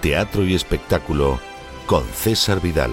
Teatro y Espectáculo con César Vidal.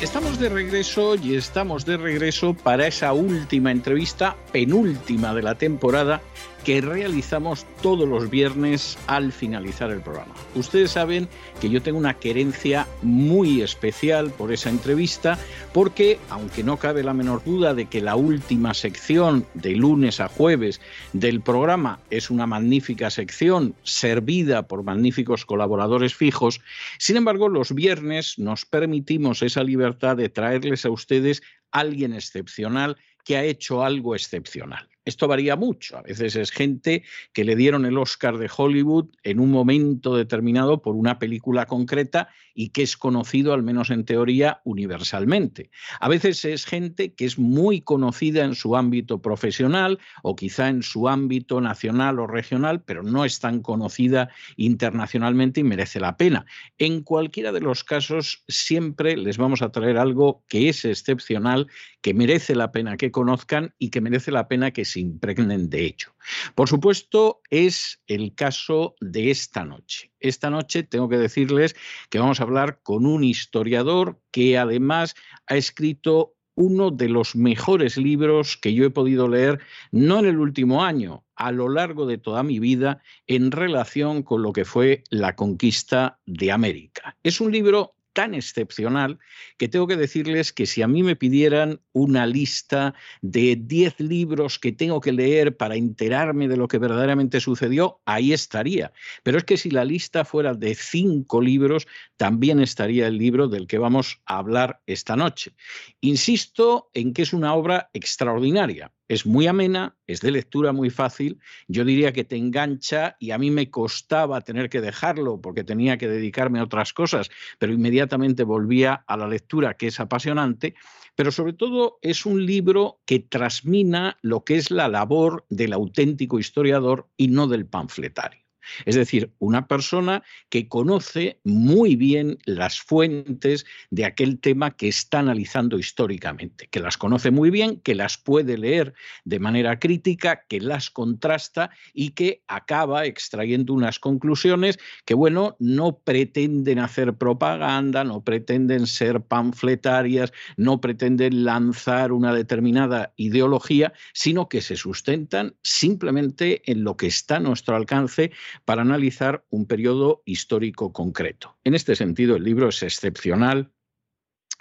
Estamos de regreso y estamos de regreso para esa última entrevista, penúltima de la temporada, que realizamos todos los viernes al finalizar el programa. Ustedes saben que yo tengo una querencia muy especial por esa entrevista porque, aunque no cabe la menor duda de que la última sección de lunes a jueves del programa es una magnífica sección servida por magníficos colaboradores fijos, sin embargo los viernes nos permitimos esa libertad de traerles a ustedes alguien excepcional que ha hecho algo excepcional. Esto varía mucho. A veces es gente que le dieron el Oscar de Hollywood en un momento determinado por una película concreta y que es conocido, al menos en teoría, universalmente. A veces es gente que es muy conocida en su ámbito profesional o quizá en su ámbito nacional o regional, pero no es tan conocida internacionalmente y merece la pena. En cualquiera de los casos, siempre les vamos a traer algo que es excepcional, que merece la pena que conozcan y que merece la pena que impregnen de hecho. Por supuesto, es el caso de esta noche. Esta noche tengo que decirles que vamos a hablar con un historiador que además ha escrito uno de los mejores libros que yo he podido leer, no en el último año, a lo largo de toda mi vida, en relación con lo que fue la conquista de América. Es un libro tan excepcional que tengo que decirles que si a mí me pidieran una lista de 10 libros que tengo que leer para enterarme de lo que verdaderamente sucedió, ahí estaría. Pero es que si la lista fuera de 5 libros, también estaría el libro del que vamos a hablar esta noche. Insisto en que es una obra extraordinaria es muy amena, es de lectura muy fácil, yo diría que te engancha y a mí me costaba tener que dejarlo porque tenía que dedicarme a otras cosas, pero inmediatamente volvía a la lectura que es apasionante, pero sobre todo es un libro que trasmina lo que es la labor del auténtico historiador y no del panfletario. Es decir, una persona que conoce muy bien las fuentes de aquel tema que está analizando históricamente, que las conoce muy bien, que las puede leer de manera crítica, que las contrasta y que acaba extrayendo unas conclusiones que, bueno, no pretenden hacer propaganda, no pretenden ser panfletarias, no pretenden lanzar una determinada ideología, sino que se sustentan simplemente en lo que está a nuestro alcance para analizar un periodo histórico concreto. En este sentido, el libro es excepcional,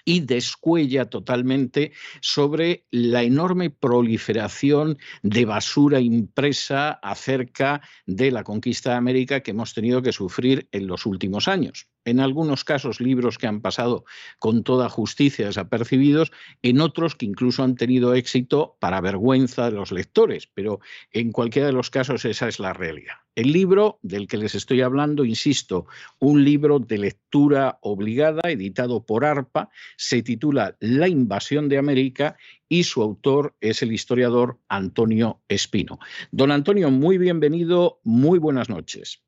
y descuella totalmente sobre la enorme proliferación de basura impresa acerca de la conquista de América que hemos tenido que sufrir en los últimos años en algunos casos libros que han pasado con toda justicia desapercibidos, en otros que incluso han tenido éxito para vergüenza de los lectores, pero en cualquiera de los casos esa es la realidad. El libro del que les estoy hablando, insisto, un libro de lectura obligada, editado por ARPA, se titula La invasión de América y su autor es el historiador Antonio Espino. Don Antonio, muy bienvenido, muy buenas noches.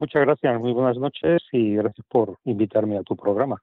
Muchas gracias, muy buenas noches y gracias por invitarme a tu programa.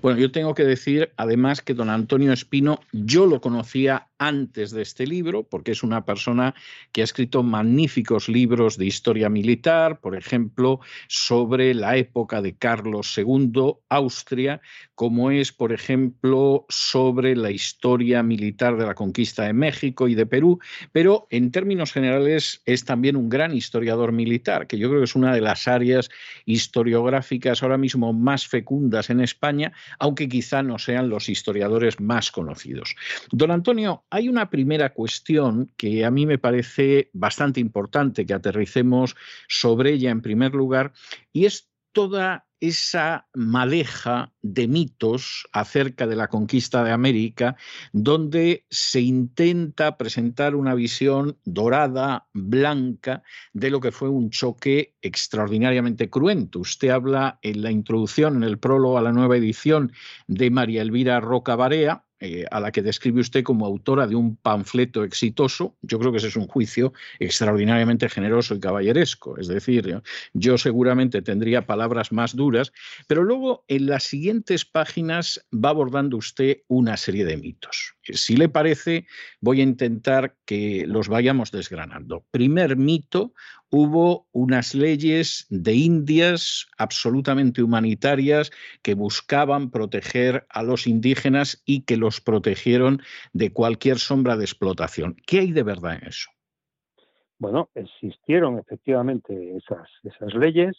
Bueno, yo tengo que decir además que don Antonio Espino yo lo conocía antes de este libro, porque es una persona que ha escrito magníficos libros de historia militar, por ejemplo, sobre la época de Carlos II, Austria, como es, por ejemplo, sobre la historia militar de la conquista de México y de Perú, pero en términos generales es también un gran historiador militar, que yo creo que es una de las áreas historiográficas ahora mismo más fecundas en España aunque quizá no sean los historiadores más conocidos. Don Antonio, hay una primera cuestión que a mí me parece bastante importante que aterricemos sobre ella en primer lugar, y es toda esa maleja de mitos acerca de la conquista de América, donde se intenta presentar una visión dorada, blanca, de lo que fue un choque extraordinariamente cruento. Usted habla en la introducción, en el prólogo a la nueva edición de María Elvira Roca Barea, eh, a la que describe usted como autora de un panfleto exitoso, yo creo que ese es un juicio extraordinariamente generoso y caballeresco. Es decir, yo seguramente tendría palabras más duras, pero luego en las siguientes páginas va abordando usted una serie de mitos. Si le parece, voy a intentar que los vayamos desgranando. Primer mito, hubo unas leyes de Indias absolutamente humanitarias que buscaban proteger a los indígenas y que los protegieron de cualquier sombra de explotación. ¿Qué hay de verdad en eso? Bueno, existieron efectivamente esas, esas leyes,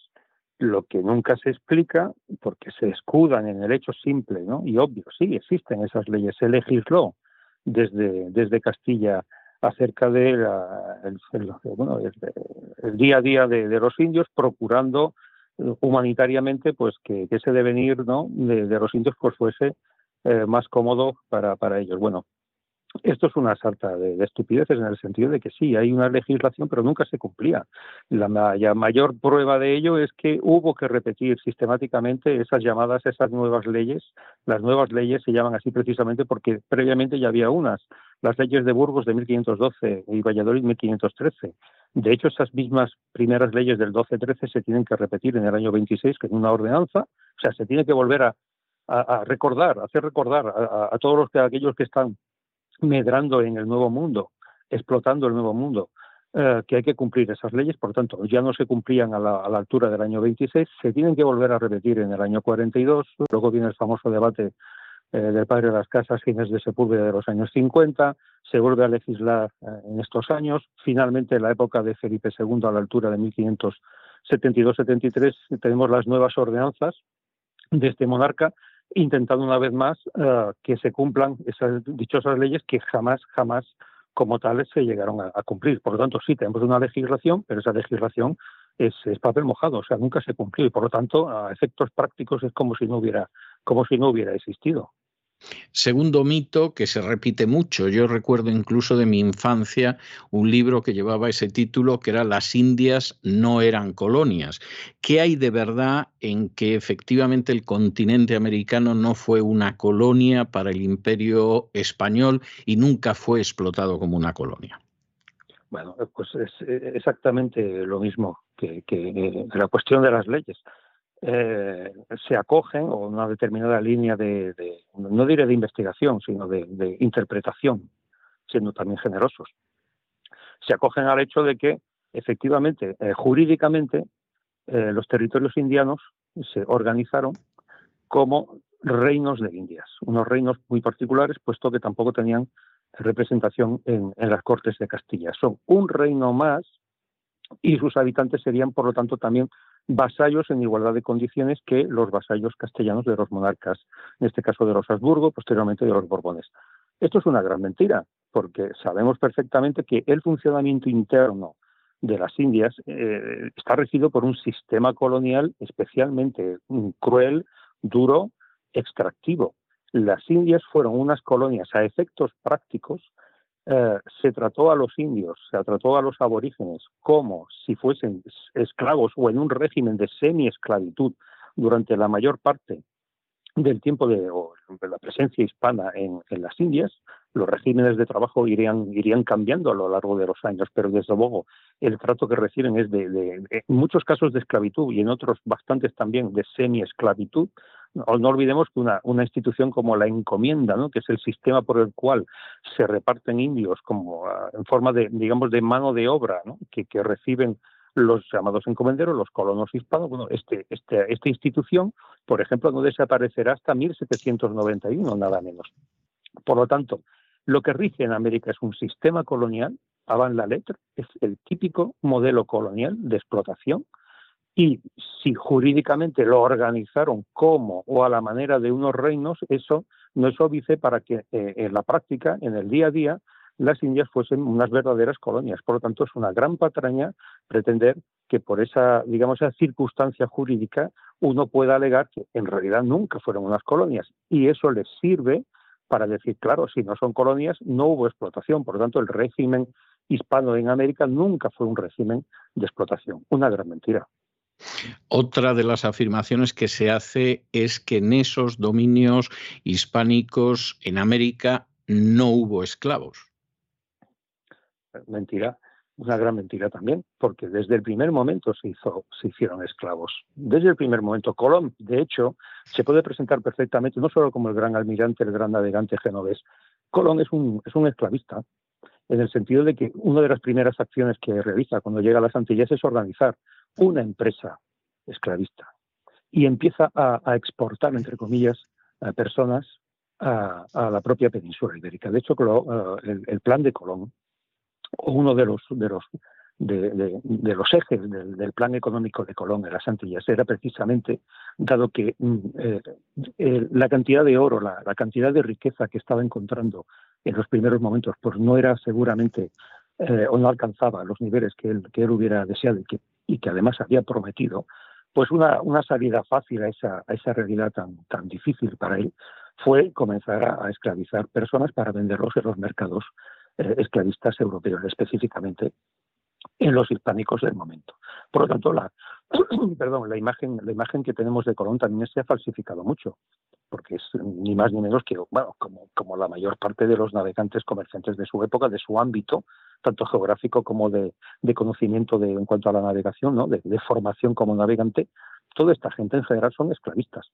lo que nunca se explica, porque se escudan en el hecho simple ¿no? y obvio, sí, existen esas leyes, se legisló desde, desde Castilla acerca de el, día a día de, los indios, procurando eh, humanitariamente pues que, ese devenir ¿no? de, los indios pues fuese eh, más cómodo para, para ellos. Bueno, esto es una salta de, estupideces en el sentido de que sí, hay una legislación, pero nunca se cumplía. La, mayor prueba de ello es que hubo que repetir sistemáticamente esas llamadas, esas nuevas leyes. Las nuevas leyes se llaman así precisamente porque previamente ya había unas, las leyes de Burgos de 1512 y Valladolid 1513. De hecho, esas mismas primeras leyes del 12-13 se tienen que repetir en el año 26, que es una ordenanza, o sea, se tiene que volver a, recordar, hacer recordar a, a todos los que, aquellos que están medrando en el nuevo mundo, explotando el nuevo mundo, eh, que hay que cumplir esas leyes, por tanto, ya no se cumplían a la, altura del año 26, se tienen que volver a repetir en el año 42, luego viene el famoso debate eh, del padre de las casas, Ginés de Sepúlveda de los años 50, se vuelve a legislar eh, en estos años, finalmente en la época de Felipe II a la altura de 1572-73 tenemos las nuevas ordenanzas de este monarca, intentando una vez más eh, que se cumplan esas dichosas leyes que jamás, jamás como tales se llegaron a, cumplir. Por lo tanto, sí, tenemos una legislación, pero esa legislación es, es, papel mojado, o sea, nunca se cumplió y por lo tanto, a efectos prácticos es como si no hubiera, como si no hubiera existido. Segundo mito que se repite mucho. Yo recuerdo incluso de mi infancia un libro que llevaba ese título que era Las Indias no eran colonias. ¿Qué hay de verdad en que efectivamente el continente americano no fue una colonia para el imperio español y nunca fue explotado como una colonia? Bueno, pues es exactamente lo mismo que, que la cuestión de las leyes. Eh, se acogen a una determinada línea de, no diré de investigación, sino de, interpretación, siendo también generosos. Se acogen al hecho de que, efectivamente, eh, jurídicamente, eh, los territorios indianos se organizaron como reinos de Indias, unos reinos muy particulares, puesto que tampoco tenían representación en las Cortes de Castilla. Son un reino más y sus habitantes serían, por lo tanto, también vasallos en igualdad de condiciones que los vasallos castellanos de los monarcas, en este caso de los Habsburgo, posteriormente de los Borbones. Esto es una gran mentira, porque sabemos perfectamente que el funcionamiento interno de las Indias eh, está regido por un sistema colonial especialmente cruel, duro, extractivo. Las Indias fueron unas colonias a efectos prácticos eh, se trató a los indios, se trató a los aborígenes como si fuesen esclavos o en un régimen de semi-esclavitud durante la mayor parte del tiempo de, la presencia hispana en, las Indias, los regímenes de trabajo irían, irían cambiando a lo largo de los años, pero desde luego el trato que reciben es de, en muchos casos de esclavitud y en otros bastantes también de semi-esclavitud, no, olvidemos que una, una, institución como la encomienda, ¿no? que es el sistema por el cual se reparten indios como uh, en forma de, digamos, de mano de obra, ¿no? que, que, reciben los llamados encomenderos, los colonos hispanos, bueno, este, este, esta institución, por ejemplo, no desaparecerá hasta 1791, nada menos. Por lo tanto, lo que rige en América es un sistema colonial, avant la letra, es el típico modelo colonial de explotación, y si jurídicamente lo organizaron como o a la manera de unos reinos, eso no es óbice para que eh, en la práctica, en el día a día, las Indias fuesen unas verdaderas colonias. Por lo tanto, es una gran patraña pretender que por esa, digamos, esa circunstancia jurídica uno pueda alegar que en realidad nunca fueron unas colonias. Y eso les sirve para decir, claro, si no son colonias, no hubo explotación. Por lo tanto, el régimen hispano en América nunca fue un régimen de explotación. Una gran mentira. Otra de las afirmaciones que se hace es que en esos dominios hispánicos en América no hubo esclavos. Mentira, una gran mentira también, porque desde el primer momento se, hizo, se hicieron esclavos. Desde el primer momento, Colón, de hecho, se puede presentar perfectamente no solo como el gran almirante, el gran navegante genovés. Colón es un, es un esclavista, en el sentido de que una de las primeras acciones que realiza cuando llega a las Antillas es organizar una empresa esclavista y empieza a, exportar, entre comillas, a personas a, la propia península ibérica. De hecho, eh, el, plan de Colón, uno de los, de los, de, los ejes del, plan económico de Colón en las Antillas era precisamente, dado que mm, eh, la cantidad de oro, la, cantidad de riqueza que estaba encontrando en los primeros momentos, pues no era seguramente eh, o no alcanzaba los niveles que él, que él hubiera deseado y que además había prometido, pues una, una salida fácil a esa, a esa realidad tan, tan difícil para él fue comenzar a, esclavizar personas para venderlos en los mercados esclavistas europeos, específicamente en los hispánicos del momento. Por lo tanto, la, imagen, que tenemos de Colón también se ha falsificado mucho, porque es ni más ni menos que, bueno, como, la mayor parte de los navegantes comerciantes de su época, de su ámbito, tanto geográfico como de, conocimiento de, en cuanto a la navegación, ¿no? de, formación como navegante, toda esta gente en general son esclavistas.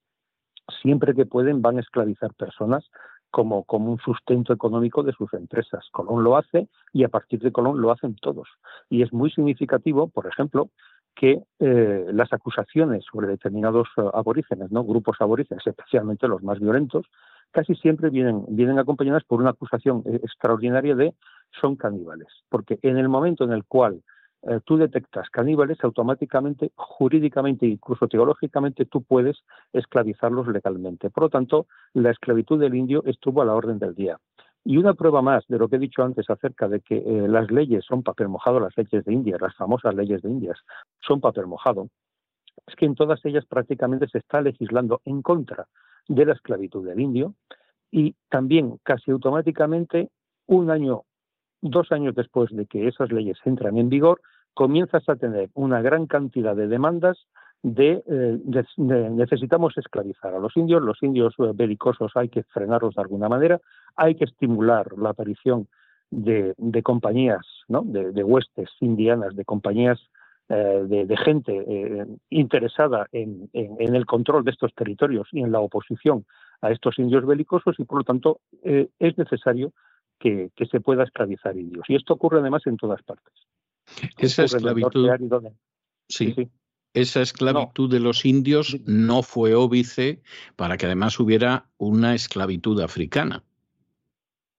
Siempre que pueden van a esclavizar personas como, como un sustento económico de sus empresas. Colón lo hace y a partir de Colón lo hacen todos. Y es muy significativo, por ejemplo, que eh, las acusaciones sobre determinados eh, aborígenes, ¿no? grupos aborígenes, especialmente los más violentos, casi siempre vienen, vienen acompañadas por una acusación eh, extraordinaria de son caníbales. Porque en el momento en el cual eh, tú detectas caníbales, automáticamente, jurídicamente, incluso teológicamente, tú puedes esclavizarlos legalmente. Por lo tanto, la esclavitud del indio estuvo a la orden del día. Y una prueba más de lo que he dicho antes acerca de que eh, las leyes son papel mojado, las leyes de India, las famosas leyes de Indias, son papel mojado, es que en todas ellas prácticamente se está legislando en contra de la esclavitud del indio y también casi automáticamente un año, dos años después de que esas leyes entran en vigor, comienzas a tener una gran cantidad de demandas de, eh, necesitamos esclavizar a los indios, los indios eh, belicosos hay que frenarlos de alguna manera, hay que estimular la aparición de, compañías, de, huestes indianas, de compañías eh, de, gente interesada en, el control de estos territorios y en la oposición a estos indios belicosos y por lo tanto es necesario que, se pueda esclavizar indios. Y esto ocurre además en todas partes. Esa esclavitud. sí. sí esa esclavitud de los indios no fue óbice para que además hubiera una esclavitud africana.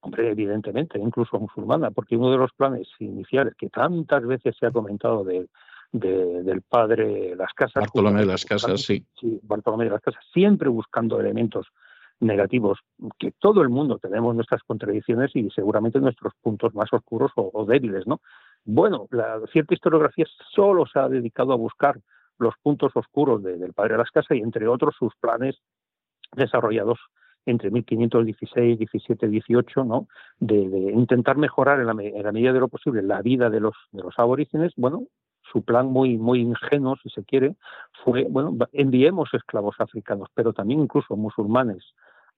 Hombre, evidentemente, incluso musulmana, porque uno de los planes iniciales que tantas veces se ha comentado de, del padre Las Casas. Bartolomé de las Casas, sí. Sí, Bartolomé de las Casas, siempre buscando elementos negativos, que todo el mundo tenemos nuestras contradicciones y seguramente nuestros puntos más oscuros o, débiles, ¿no? Bueno, la cierta historiografía solo se ha dedicado a buscar los puntos oscuros del padre de las casas y entre otros sus planes desarrollados entre 1516, 17, 18, ¿no? De, intentar mejorar en la, medida de lo posible la vida de los, de los aborígenes, bueno, su plan muy, muy ingenuo, si se quiere, fue, bueno, enviemos esclavos africanos, pero también incluso musulmanes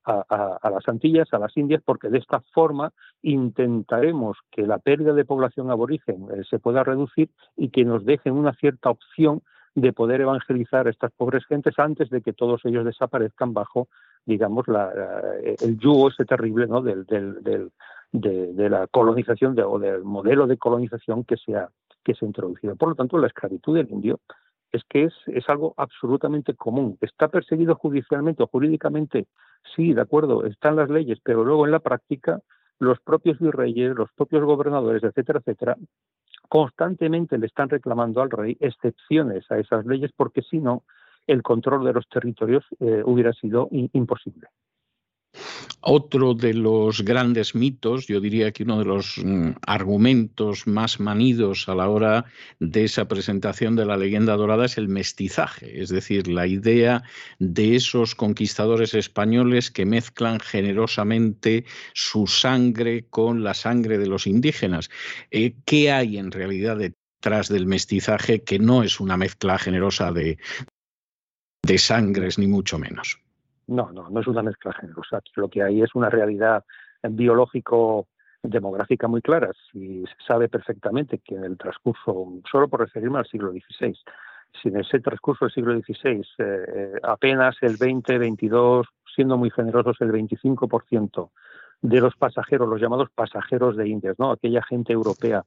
a, las Antillas, a las Indias, porque de esta forma intentaremos que la pérdida de población aborigen eh, se pueda reducir y que nos dejen una cierta opción de poder evangelizar a estas pobres gentes antes de que todos ellos desaparezcan bajo, digamos, el yugo ese terrible ¿no? del, de, la colonización o del modelo de colonización que se, ha, que se ha introducido. Por lo tanto, la esclavitud del indio es que es, es algo absolutamente común. ¿Está perseguido judicialmente o jurídicamente? Sí, de acuerdo, están las leyes, pero luego en la práctica los propios virreyes, los propios gobernadores, etcétera, etcétera, constantemente le están reclamando al rey excepciones a esas leyes porque si no, el control de los territorios eh, hubiera sido imposible. Otro de los grandes mitos, yo diría que uno de los mm, argumentos más manidos a la hora de esa presentación de la leyenda dorada es el mestizaje, es decir, la idea de esos conquistadores españoles que mezclan generosamente su sangre con la sangre de los indígenas. Eh, ¿Qué hay en realidad detrás del mestizaje que no es una mezcla generosa de, de sangres, ni mucho menos? No, no, no es una mezcla generosa. Lo que hay es una realidad biológico demográfica muy clara. Si se sabe perfectamente que en el transcurso, solo por referirme al siglo XVI, si en ese transcurso del siglo XVI eh, eh, apenas el 20, 22, siendo muy generosos el 25% de los pasajeros, los llamados pasajeros de Indias, ¿no? aquella gente europea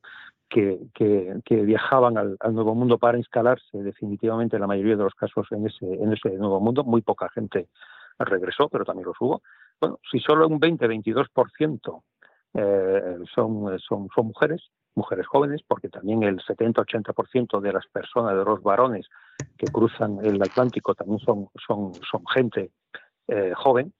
que, que, viajaban al, Nuevo Mundo para instalarse definitivamente en la mayoría de los casos en ese, en ese Nuevo Mundo, muy poca gente regresó, pero también los hubo. Bueno, si solo un 20-22% eh, son, son, son mujeres, mujeres jóvenes, porque también el 70-80% de las personas, de los varones que cruzan el Atlántico también son, son, son gente eh, joven,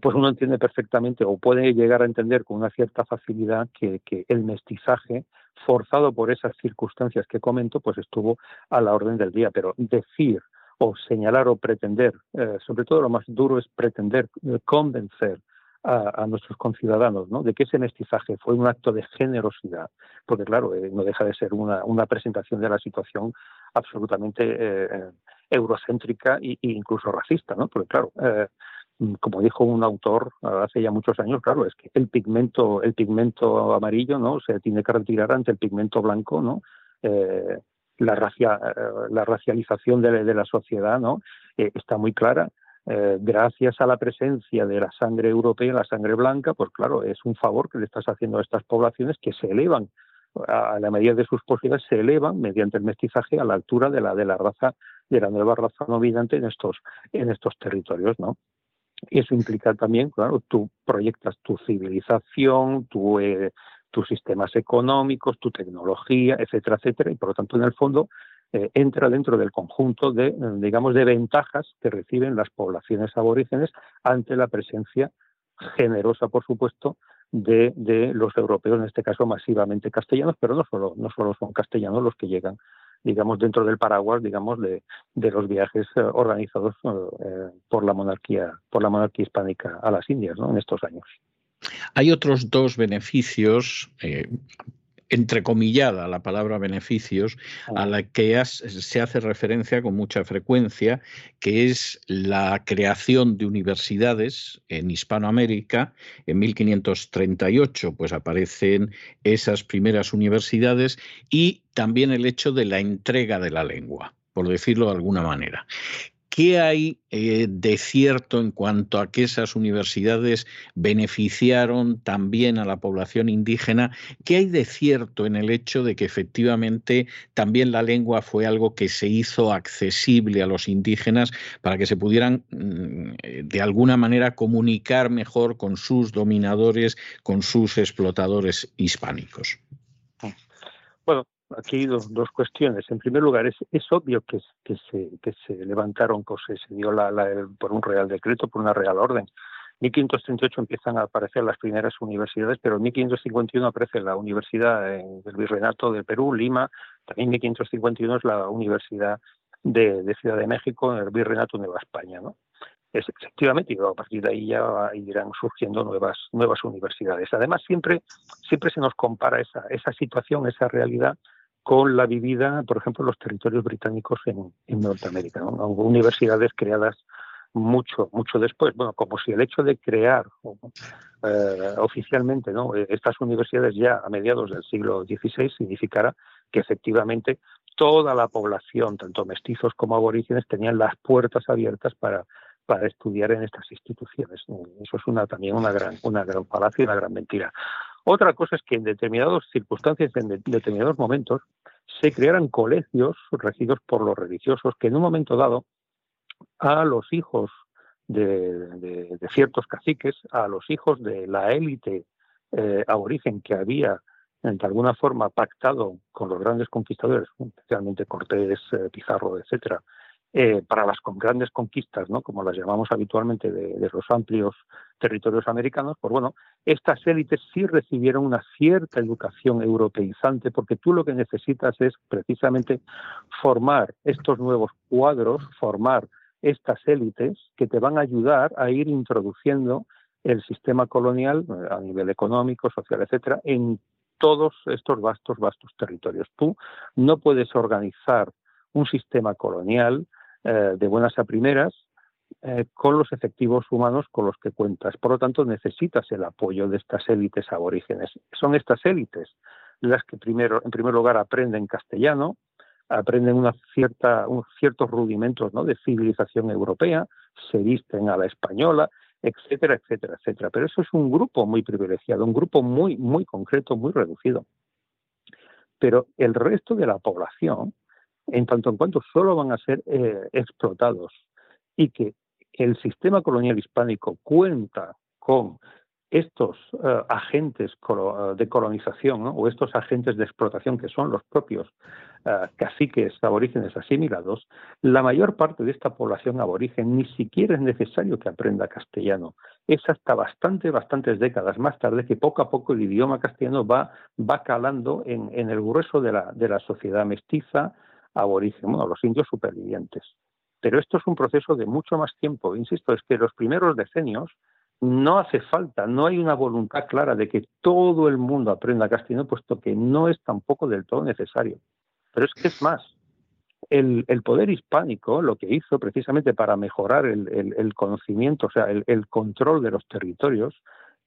pues uno entiende perfectamente o puede llegar a entender con una cierta facilidad que, que, el mestizaje forzado por esas circunstancias que comento, pues estuvo a la orden del día. Pero decir o señalar o pretender, eh, sobre todo lo más duro es pretender eh, convencer a, nuestros conciudadanos ¿no? de que ese mestizaje fue un acto de generosidad, porque claro, eh, no deja de ser una, una, presentación de la situación absolutamente eurocéntrica e, incluso racista, ¿no? porque claro, como dijo un autor hace ya muchos años, claro, es que el pigmento, el pigmento amarillo, ¿no? Se tiene que retirar ante el pigmento blanco, ¿no? La, eh, la racialización de, la sociedad ¿no? Eh, está muy clara. Eh, gracias a la presencia de la sangre europea, la sangre blanca, pues claro, es un favor que le estás haciendo a estas poblaciones que se elevan a la medida de sus posibilidades se elevan mediante el mestizaje a la altura de la de la raza de la nueva raza dominante en estos en estos territorios, ¿no? Y eso implica también, claro, tú proyectas tu civilización, tu tus sistemas económicos, tu tecnología, etcétera, etcétera, y por lo tanto, en el fondo, eh, entra dentro del conjunto de, digamos, de ventajas que reciben las poblaciones aborígenes ante la presencia generosa, por supuesto, de, los europeos, en este caso masivamente castellanos, pero no solo, no solo son castellanos los que llegan, digamos, dentro del paraguas, digamos, de, los viajes eh, organizados eh, por la monarquía, por la monarquía hispánica a las Indias, ¿no? En estos años. Hay otros dos beneficios eh, entrecomillada la palabra beneficios, a la que se hace referencia con mucha frecuencia, que es la creación de universidades en Hispanoamérica. En 1538 pues aparecen esas primeras universidades y también el hecho de la entrega de la lengua por decirlo de alguna manera. ¿Qué hay eh, de cierto en cuanto a que esas universidades beneficiaron también a la población indígena? ¿Qué hay de cierto en el hecho de que efectivamente también la lengua fue algo que se hizo accesible a los indígenas para que se pudieran mm, de alguna manera comunicar mejor con sus dominadores, con sus explotadores hispánicos? Bueno, aquí dos, dos, cuestiones. En primer lugar, es, es obvio que, que, se, que se levantaron cosas, se dio la, por un real decreto, por una real orden. En 1538 empiezan a aparecer las primeras universidades, pero en 1551 aparece la Universidad del Virreinato de Perú, Lima, también en 1551 es la Universidad de, de Ciudad de México, el Virreinato Nueva España. ¿no? Es, efectivamente, y a partir de ahí ya irán surgiendo nuevas, nuevas universidades. Además, siempre, siempre se nos compara esa, esa situación, esa realidad con la vivida, por ejemplo, los territorios británicos en, Norteamérica. Universidades creadas mucho, mucho después. Bueno, como si el hecho de crear eh, oficialmente ¿no? estas universidades ya a mediados del siglo XVI significara que efectivamente toda la población, tanto mestizos como aborígenes, tenían las puertas abiertas para, estudiar en estas instituciones. Eso es una también una gran, una gran falacia y una gran mentira. Otra cosa es que en determinadas circunstancias, en determinados momentos, se crearan colegios regidos por los religiosos que en un momento dado a los hijos de, ciertos caciques, a los hijos de la élite eh, aborigen que había de alguna forma pactado con los grandes conquistadores, especialmente Cortés, eh, Pizarro, etcétera, eh, para las grandes conquistas, ¿no? como las llamamos habitualmente, de, los amplios territorios americanos, pues bueno, estas élites sí recibieron una cierta educación europeizante, porque tú lo que necesitas es precisamente formar estos nuevos cuadros, formar estas élites que te van a ayudar a ir introduciendo el sistema colonial eh, a nivel económico, social, etcétera, en todos estos vastos, vastos territorios. Tú no puedes organizar un sistema colonial eh, de buenas a primeras eh, con los efectivos humanos con los que cuentas. Por lo tanto, necesitas el apoyo de estas élites aborígenes. Son estas élites las que primero, en primer lugar aprenden castellano, aprenden ciertos rudimentos ¿no? de civilización europea, se visten a la española, etcétera, etcétera, etcétera. Pero eso es un grupo muy privilegiado, un grupo muy, muy concreto, muy reducido. Pero el resto de la población en tanto en cuanto solo van a ser eh, explotados y que el sistema colonial hispánico cuenta con estos eh, agentes de colonización o estos agentes de explotación que son los propios eh, caciques aborígenes asimilados, la mayor parte de esta población aborigen ni siquiera es necesario que aprenda castellano. Es hasta bastante, bastantes décadas más tarde que poco a poco el idioma castellano va, va calando en, en el grueso de la, de la sociedad mestiza, aborigen, bueno, los indios supervivientes. Pero esto es un proceso de mucho más tiempo. Insisto, es que los primeros decenios no hace falta, no hay una voluntad clara de que todo el mundo aprenda castellano, puesto que no es tampoco del todo necesario. Pero es que es más, el, poder hispánico lo que hizo precisamente para mejorar el, conocimiento, o sea, el, control de los territorios,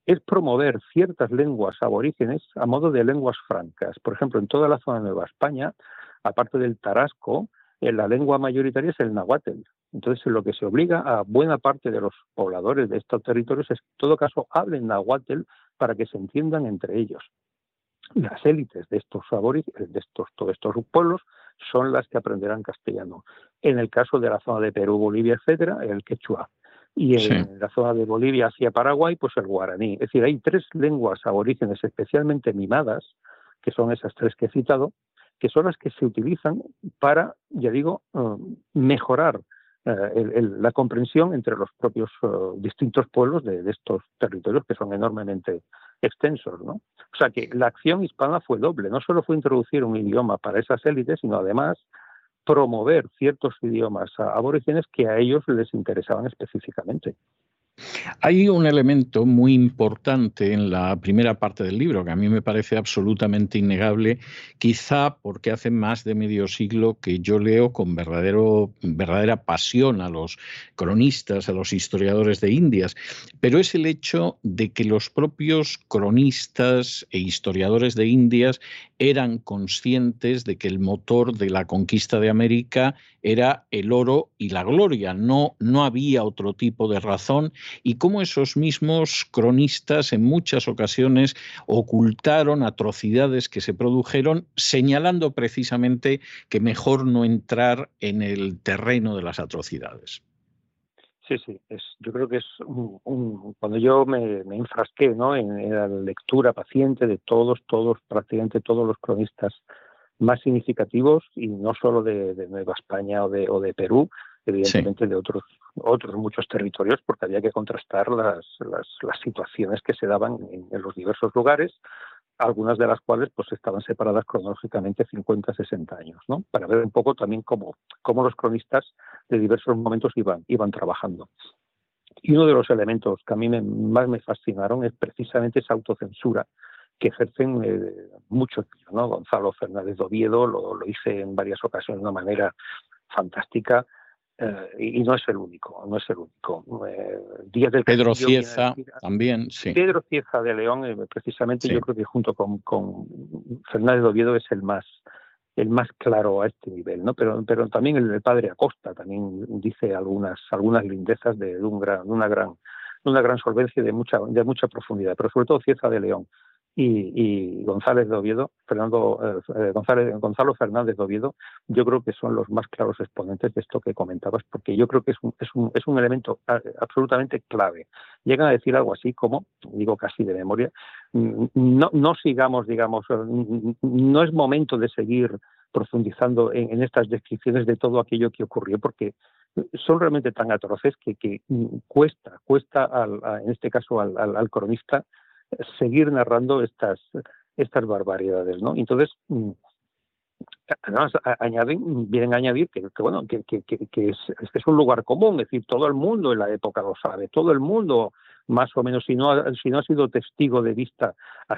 es promover ciertas lenguas aborígenes a modo de lenguas francas. Por ejemplo, en toda la zona de Nueva España aparte del tarasco, la lengua mayoritaria es el nahuatl. Entonces, lo que se obliga a buena parte de los pobladores de estos territorios es que, en todo caso, hablen nahuatl para que se entiendan entre ellos. Las élites de estos sabores, de estos, todos estos pueblos, son las que aprenderán castellano. En el caso de la zona de Perú, Bolivia, etcétera, el quechua. y en la zona de Bolivia hacia Paraguay, pues el guaraní. Es decir, hay tres lenguas aborígenes especialmente mimadas, que son esas tres que he citado, que son las que se utilizan para, ya digo, eh, mejorar eh, la comprensión entre los propios eh, distintos pueblos de, estos territorios que son enormemente extensos. ¿no? O sea que la acción hispana fue doble, no solo fue introducir un idioma para esas élites, sino además promover ciertos idiomas aborígenes que a ellos les interesaban específicamente. Hay un elemento muy importante en la primera parte del libro que a mí me parece absolutamente innegable, quizá porque hace más de medio siglo que yo leo con verdadero, verdadera pasión a los cronistas, a los historiadores de Indias, pero es el hecho de que los propios cronistas e historiadores de Indias eran conscientes de que el motor de la conquista de América era el oro y la gloria, no, no había otro tipo de razón y cómo esos mismos cronistas en muchas ocasiones ocultaron atrocidades que se produjeron, señalando precisamente que mejor no entrar en el terreno de las atrocidades. Sí, sí, es, yo creo que es un, cuando yo me, me enfrasqué ¿no? En, la lectura paciente de todos, todos, prácticamente todos los cronistas más significativos y no solo de, Nueva España o de Perú, evidentemente de otros otros muchos territorios porque había que contrastar las, las, situaciones que se daban en, los diversos lugares, algunas de las cuales pues estaban separadas cronológicamente 50, 60 años, ¿no? Para ver un poco también cómo, cómo los cronistas de diversos momentos iban, iban trabajando. Y uno de los elementos que a mí más me fascinaron es precisamente esa autocensura que ejercen eh, muchos, ¿no? Gonzalo Fernández de Oviedo lo, lo hice en varias ocasiones de una manera fantástica, eh, y, no es el único, no es el único. Eh, del Pedro Cieza también, sí. Pedro Cieza de León, eh, precisamente yo creo que junto con, con Fernández de Oviedo es el más el más claro a este nivel, ¿no? Pero, pero también el, padre Acosta también dice algunas algunas lindezas de, un gran, una gran una gran solvencia de mucha de mucha profundidad, pero sobre todo Cieza de León y, González de Fernando eh, eh, González, Gonzalo Fernández de Oviedo, yo creo que son los más claros exponentes de esto que comentabas, porque yo creo que es un, es un, es un elemento absolutamente clave. Llegan a decir algo así como, digo casi de memoria, no, no sigamos, digamos, mm, no es momento de seguir profundizando en, estas descripciones de todo aquello que ocurrió, porque son realmente tan atroces que, que cuesta, cuesta al, en este caso al, al cronista seguir narrando estas, estas barbaridades, ¿no? Entonces, mm, además añaden, vienen a añadir que, bueno, que, que, que, es, es un lugar común, es decir, todo el mundo en la época lo sabe, todo el mundo más o menos, si no, ha, si no ha sido testigo de vista,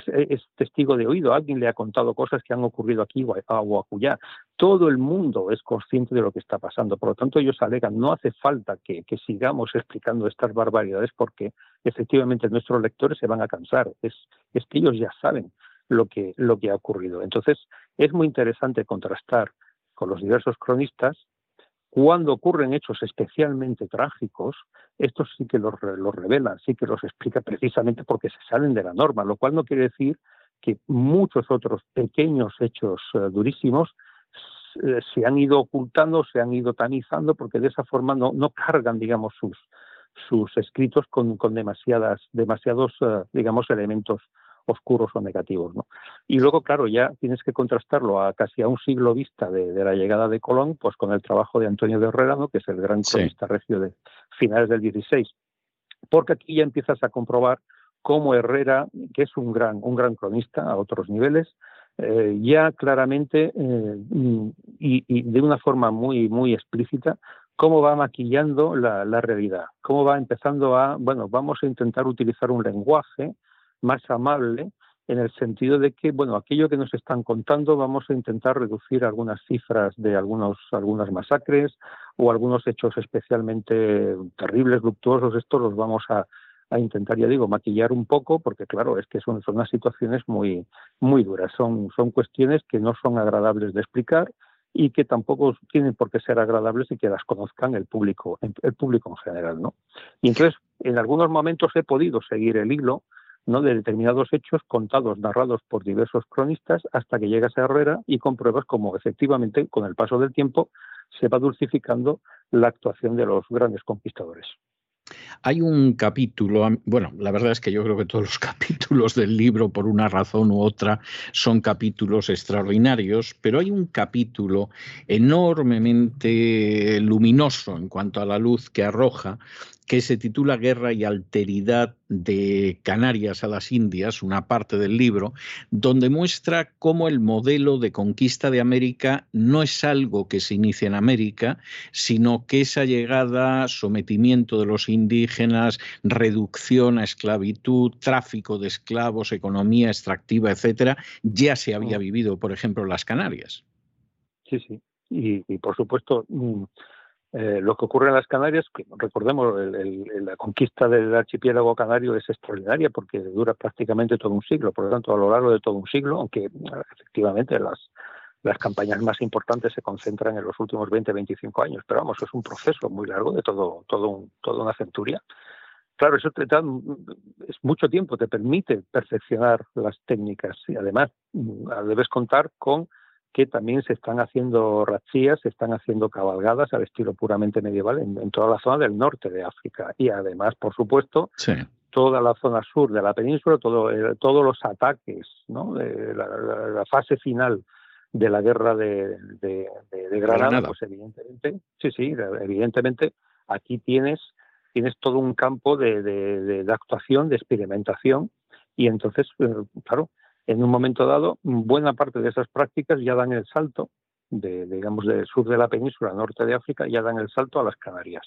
es testigo de oído, alguien le ha contado cosas que han ocurrido aquí o, o acullá. Todo el mundo es consciente de lo que está pasando. Por lo tanto, ellos alegan, no hace falta que, sigamos explicando estas barbaridades porque efectivamente nuestros lectores se van a cansar. Es, es que ellos ya saben lo que, lo que ha ocurrido. Entonces, es muy interesante contrastar con los diversos cronistas cuando ocurren hechos especialmente trágicos, estos sí que los, los revelan, sí que los explica precisamente porque se salen de la norma, lo cual no quiere decir que muchos otros pequeños hechos eh, durísimos eh, se han ido ocultando, se han ido tamizando, porque de esa forma no, no cargan, digamos, sus, sus escritos con, con demasiadas, demasiados, eh, digamos, elementos oscuros o negativos. ¿no? Y luego, claro, ya tienes que contrastarlo a casi a un siglo vista de, la llegada de Colón, pues con el trabajo de Antonio de Herrera, que es el gran cronista regio de finales del 16. Porque aquí ya empiezas a comprobar cómo Herrera, que es un gran, un gran cronista a otros niveles, eh, ya claramente eh, y, y, de una forma muy, muy explícita, cómo va maquillando la, la, realidad, cómo va empezando a, bueno, vamos a intentar utilizar un lenguaje más amable en el sentido de que, bueno, aquello que nos están contando vamos a intentar reducir algunas cifras de algunos, algunas masacres o algunos hechos especialmente terribles, luctuosos, estos los vamos a, intentar, ya digo, maquillar un poco, porque claro, es que son, son unas situaciones muy, muy duras, son, son cuestiones que no son agradables de explicar y que tampoco tienen por qué ser agradables y que las conozcan el público, el público en general, ¿no? Y entonces, en algunos momentos he podido seguir el hilo, ¿no? de determinados hechos contados, narrados por diversos cronistas, hasta que llegas a Herrera y compruebas cómo efectivamente, con el paso del tiempo, se va dulcificando la actuación de los grandes conquistadores. Hay un capítulo, bueno, la verdad es que yo creo que todos los capítulos del libro, por una razón u otra, son capítulos extraordinarios, pero hay un capítulo enormemente luminoso en cuanto a la luz que arroja, que se titula Guerra y Alteridad de Canarias a las Indias, una parte del libro, donde muestra cómo el modelo de conquista de América no es algo que se inicia en América, sino que esa llegada, sometimiento de los indígenas, reducción a esclavitud, tráfico de esclavos, economía extractiva, etcétera, ya se había mm. vivido, por ejemplo, en las Canarias. Sí, sí. Y, y por supuesto, mm, eh, lo que ocurre en las Canarias, que recordemos, la conquista del archipiélago canario es extraordinaria porque dura prácticamente todo un siglo, por lo tanto, a lo largo de todo un siglo, aunque efectivamente las, las campañas más importantes se concentran en los últimos 20, 25 años, pero vamos, es un proceso muy largo de todo, todo toda una centuria. Claro, eso te da, es mucho tiempo, te permite perfeccionar las técnicas y además mm, debes contar con que también se están haciendo rachías, se están haciendo cabalgadas al estilo puramente medieval en, toda la zona del norte de África. Y además, por supuesto, toda la zona sur de la península, todo, eh, todos los ataques, ¿no? de la, fase final de la guerra de, Granada, pues evidentemente, sí, sí, evidentemente aquí tienes, tienes todo un campo de, de actuación, de experimentación, y entonces, eh, claro, en un momento dado, buena parte de esas prácticas ya dan el salto, digamos, del sur de la península, norte de África, ya dan el salto a las Canarias.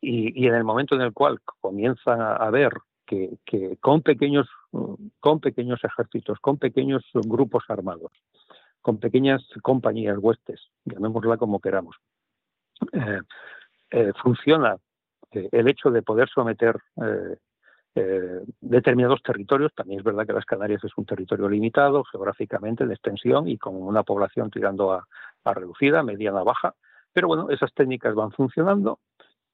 Y, en el momento en el cual comienzan a, ver que, con pequeños ejércitos, con pequeños grupos armados, con pequeñas compañías huestes, llamémosla como queramos, eh, eh, funciona eh, el hecho de poder someter determinados territorios. También es verdad que las Canarias es un territorio limitado geográficamente de extensión y con una población tirando a, reducida, mediana, baja. Pero bueno, esas técnicas van funcionando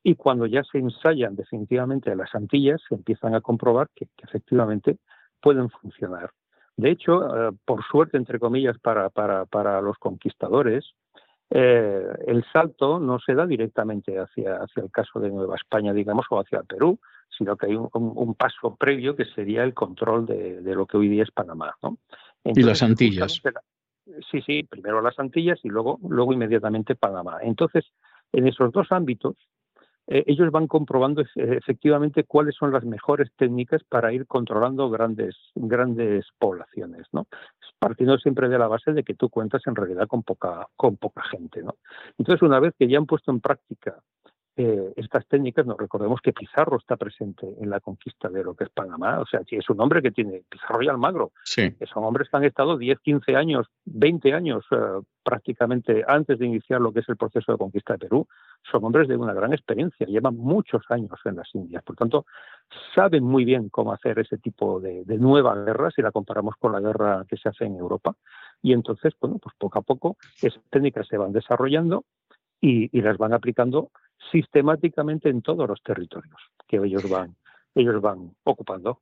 y cuando ya se ensayan definitivamente en las Antillas, se empiezan a comprobar que, efectivamente pueden funcionar. De hecho, eh, por suerte, entre comillas, para, para, para los conquistadores, eh, el salto no se da directamente hacia, hacia el caso de Nueva España, digamos, o hacia Perú, sino que hay un, paso previo que sería el control de, lo que hoy día es Panamá. ¿no? y las Antillas. Sí, sí, primero las Antillas y luego, luego inmediatamente Panamá. Entonces, en esos dos ámbitos, eh, ellos van comprobando efectivamente cuáles son las mejores técnicas para ir controlando grandes, grandes poblaciones, ¿no? Partiendo siempre de la base de que tú cuentas en realidad con poca, con poca gente, ¿no? Entonces, una vez que ya han puesto en práctica eh, estas técnicas, nos recordemos que Pizarro está presente en la conquista de lo que es Panamá, o sea, es un hombre que tiene Pizarro y Almagro, sí. son hombres que han estado 10, 15 años, 20 años eh, prácticamente antes de iniciar lo que es el proceso de conquista de Perú, son hombres de una gran experiencia, llevan muchos años en las Indias, por tanto, saben muy bien cómo hacer ese tipo de, nueva guerra si la comparamos con la guerra que se hace en Europa, y entonces, bueno, pues poco a poco esas técnicas se van desarrollando y, y las van aplicando sistemáticamente en todos los territorios que ellos van, ellos van ocupando.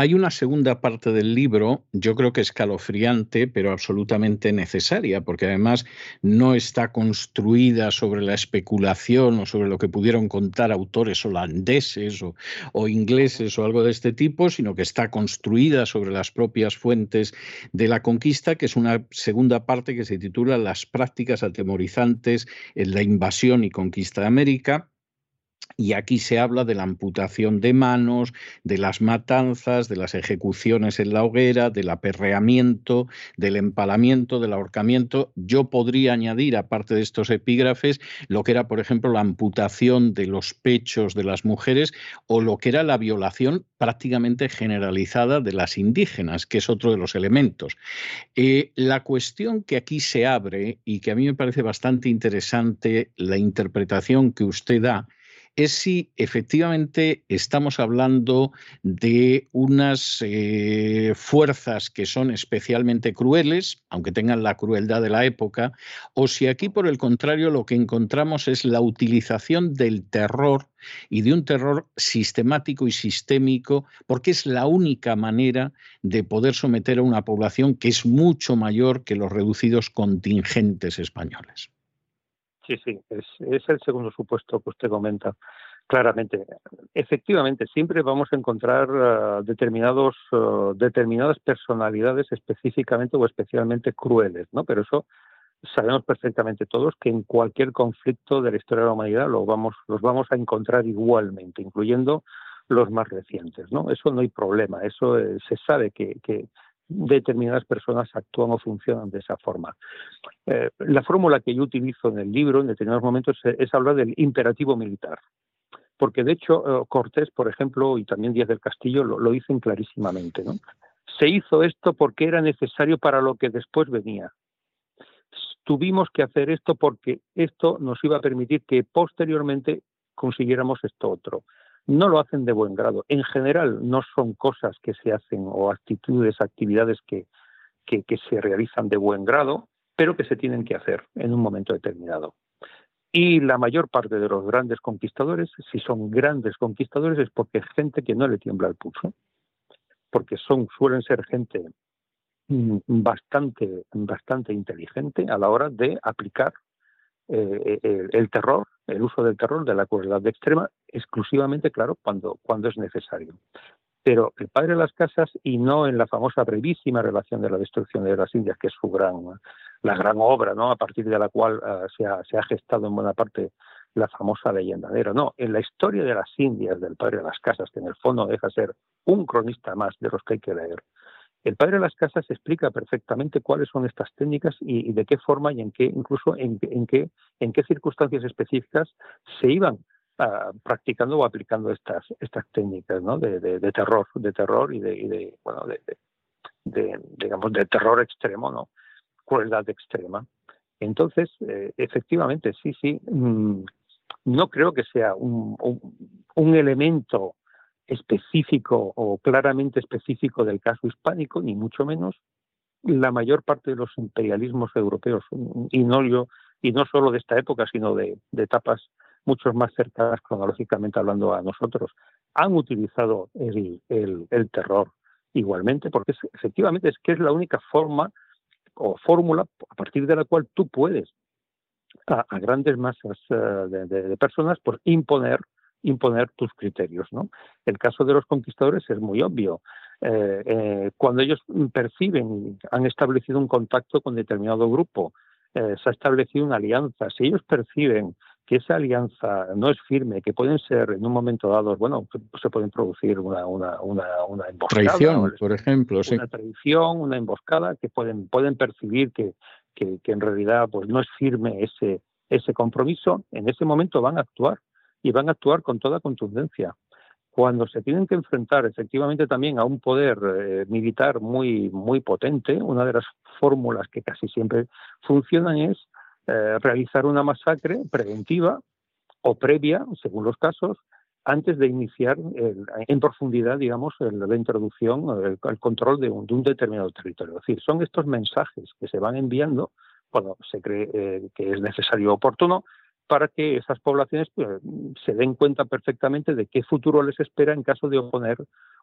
Hay una segunda parte del libro, yo creo que escalofriante, pero absolutamente necesaria, porque además no está construida sobre la especulación o sobre lo que pudieron contar autores holandeses o, o, ingleses o algo de este tipo, sino que está construida sobre las propias fuentes de la conquista, que es una segunda parte que se titula Las prácticas atemorizantes en la invasión y conquista de América y aquí se habla de la amputación de manos, de las matanzas, de las ejecuciones en la hoguera, del aperreamiento, del empalamiento, del ahorcamiento. Yo podría añadir, aparte de estos epígrafes, lo que era, por ejemplo, la amputación de los pechos de las mujeres o lo que era la violación prácticamente generalizada de las indígenas, que es otro de los elementos. Eh, la cuestión que aquí se abre y que a mí me parece bastante interesante la interpretación que usted da, es si efectivamente estamos hablando de unas eh, fuerzas que son especialmente crueles, aunque tengan la crueldad de la época, o si aquí por el contrario lo que encontramos es la utilización del terror y de un terror sistemático y sistémico, porque es la única manera de poder someter a una población que es mucho mayor que los reducidos contingentes españoles. Sí, sí, es, el segundo supuesto que usted comenta. Claramente, efectivamente, siempre vamos a encontrar uh, determinados, uh, determinadas personalidades específicamente o especialmente crueles, ¿no? Pero eso sabemos perfectamente todos que en cualquier conflicto de la historia de la humanidad lo vamos, los vamos a encontrar igualmente, incluyendo los más recientes, ¿no? Eso no hay problema, eso eh, se sabe que, que, determinadas personas actúan o funcionan de esa forma. Eh, la fórmula que yo utilizo en el libro en determinados momentos es, hablar del imperativo militar porque de hecho eh, Cortés, por ejemplo, y también Díaz del Castillo lo, dicen clarísimamente. Se hizo esto porque era necesario para lo que después venía. Tuvimos que hacer esto porque esto nos iba a permitir que posteriormente consiguiéramos esto otro. No lo hacen de buen grado. En general no son cosas que se hacen o actitudes, actividades que, que, se realizan de buen grado, pero que se tienen que hacer en un momento determinado. Y la mayor parte de los grandes conquistadores, si son grandes conquistadores, es porque es gente que no le tiembla el pulso, porque son, suelen ser gente mm, bastante, bastante inteligente a la hora de aplicar eh, el, el, terror, el uso del terror, de la crueldad extrema, exclusivamente, claro, cuando, cuando es necesario. Pero el padre de las casas, y no en la famosa brevísima relación de la destrucción de las Indias, que es su gran la gran obra, ¿no? A partir de la cual uh, se, ha, se, ha, gestado en buena parte la famosa leyenda negra. No, en la historia de las Indias del padre de las casas, que en el fondo deja ser un cronista más de los que hay que leer, el padre de las casas explica perfectamente cuáles son estas técnicas y, de qué forma y en qué, incluso en, qué, en qué circunstancias específicas se iban uh, practicando o aplicando estas, estas técnicas ¿no? de, terror, de terror y de, bueno, de, digamos, de terror extremo, ¿no? crueldad extrema. Entonces, eh, efectivamente, sí, sí, mmm, no creo que sea un, un, elemento específico o claramente específico del caso hispánico, ni mucho menos. La mayor parte de los imperialismos europeos, y no y no solo de esta época, sino de, etapas mucho más cercanas cronológicamente hablando a nosotros, han utilizado el, el, el terror igualmente, porque es, efectivamente es que es la única forma o fórmula a partir de la cual tú puedes a, grandes masas uh, de, de, de, personas pues imponer imponer tus criterios. ¿no? El caso de los conquistadores es muy obvio. Eh, eh, cuando ellos perciben, han establecido un contacto con determinado grupo, eh, se ha establecido una alianza, si ellos perciben que esa alianza no es firme, que pueden ser en un momento dado, bueno, se pueden producir una, una, una, una emboscada. Traición, por ejemplo. Una sí. traición, una emboscada, que pueden, pueden percibir que, que, que, en realidad pues, no es firme ese, ese compromiso, en ese momento van a actuar y van a actuar con toda contundencia. Cuando se tienen que enfrentar efectivamente también a un poder eh, militar muy, muy potente, una de las fórmulas que casi siempre funcionan es eh, realizar una masacre preventiva o previa, según los casos, antes de iniciar en profundidad, digamos, el, la introducción, el, control de un, de un, determinado territorio. Es decir, son estos mensajes que se van enviando cuando se cree eh, que es necesario oportuno para que esas poblaciones pues, se den cuenta perfectamente de qué futuro les espera en caso de oponer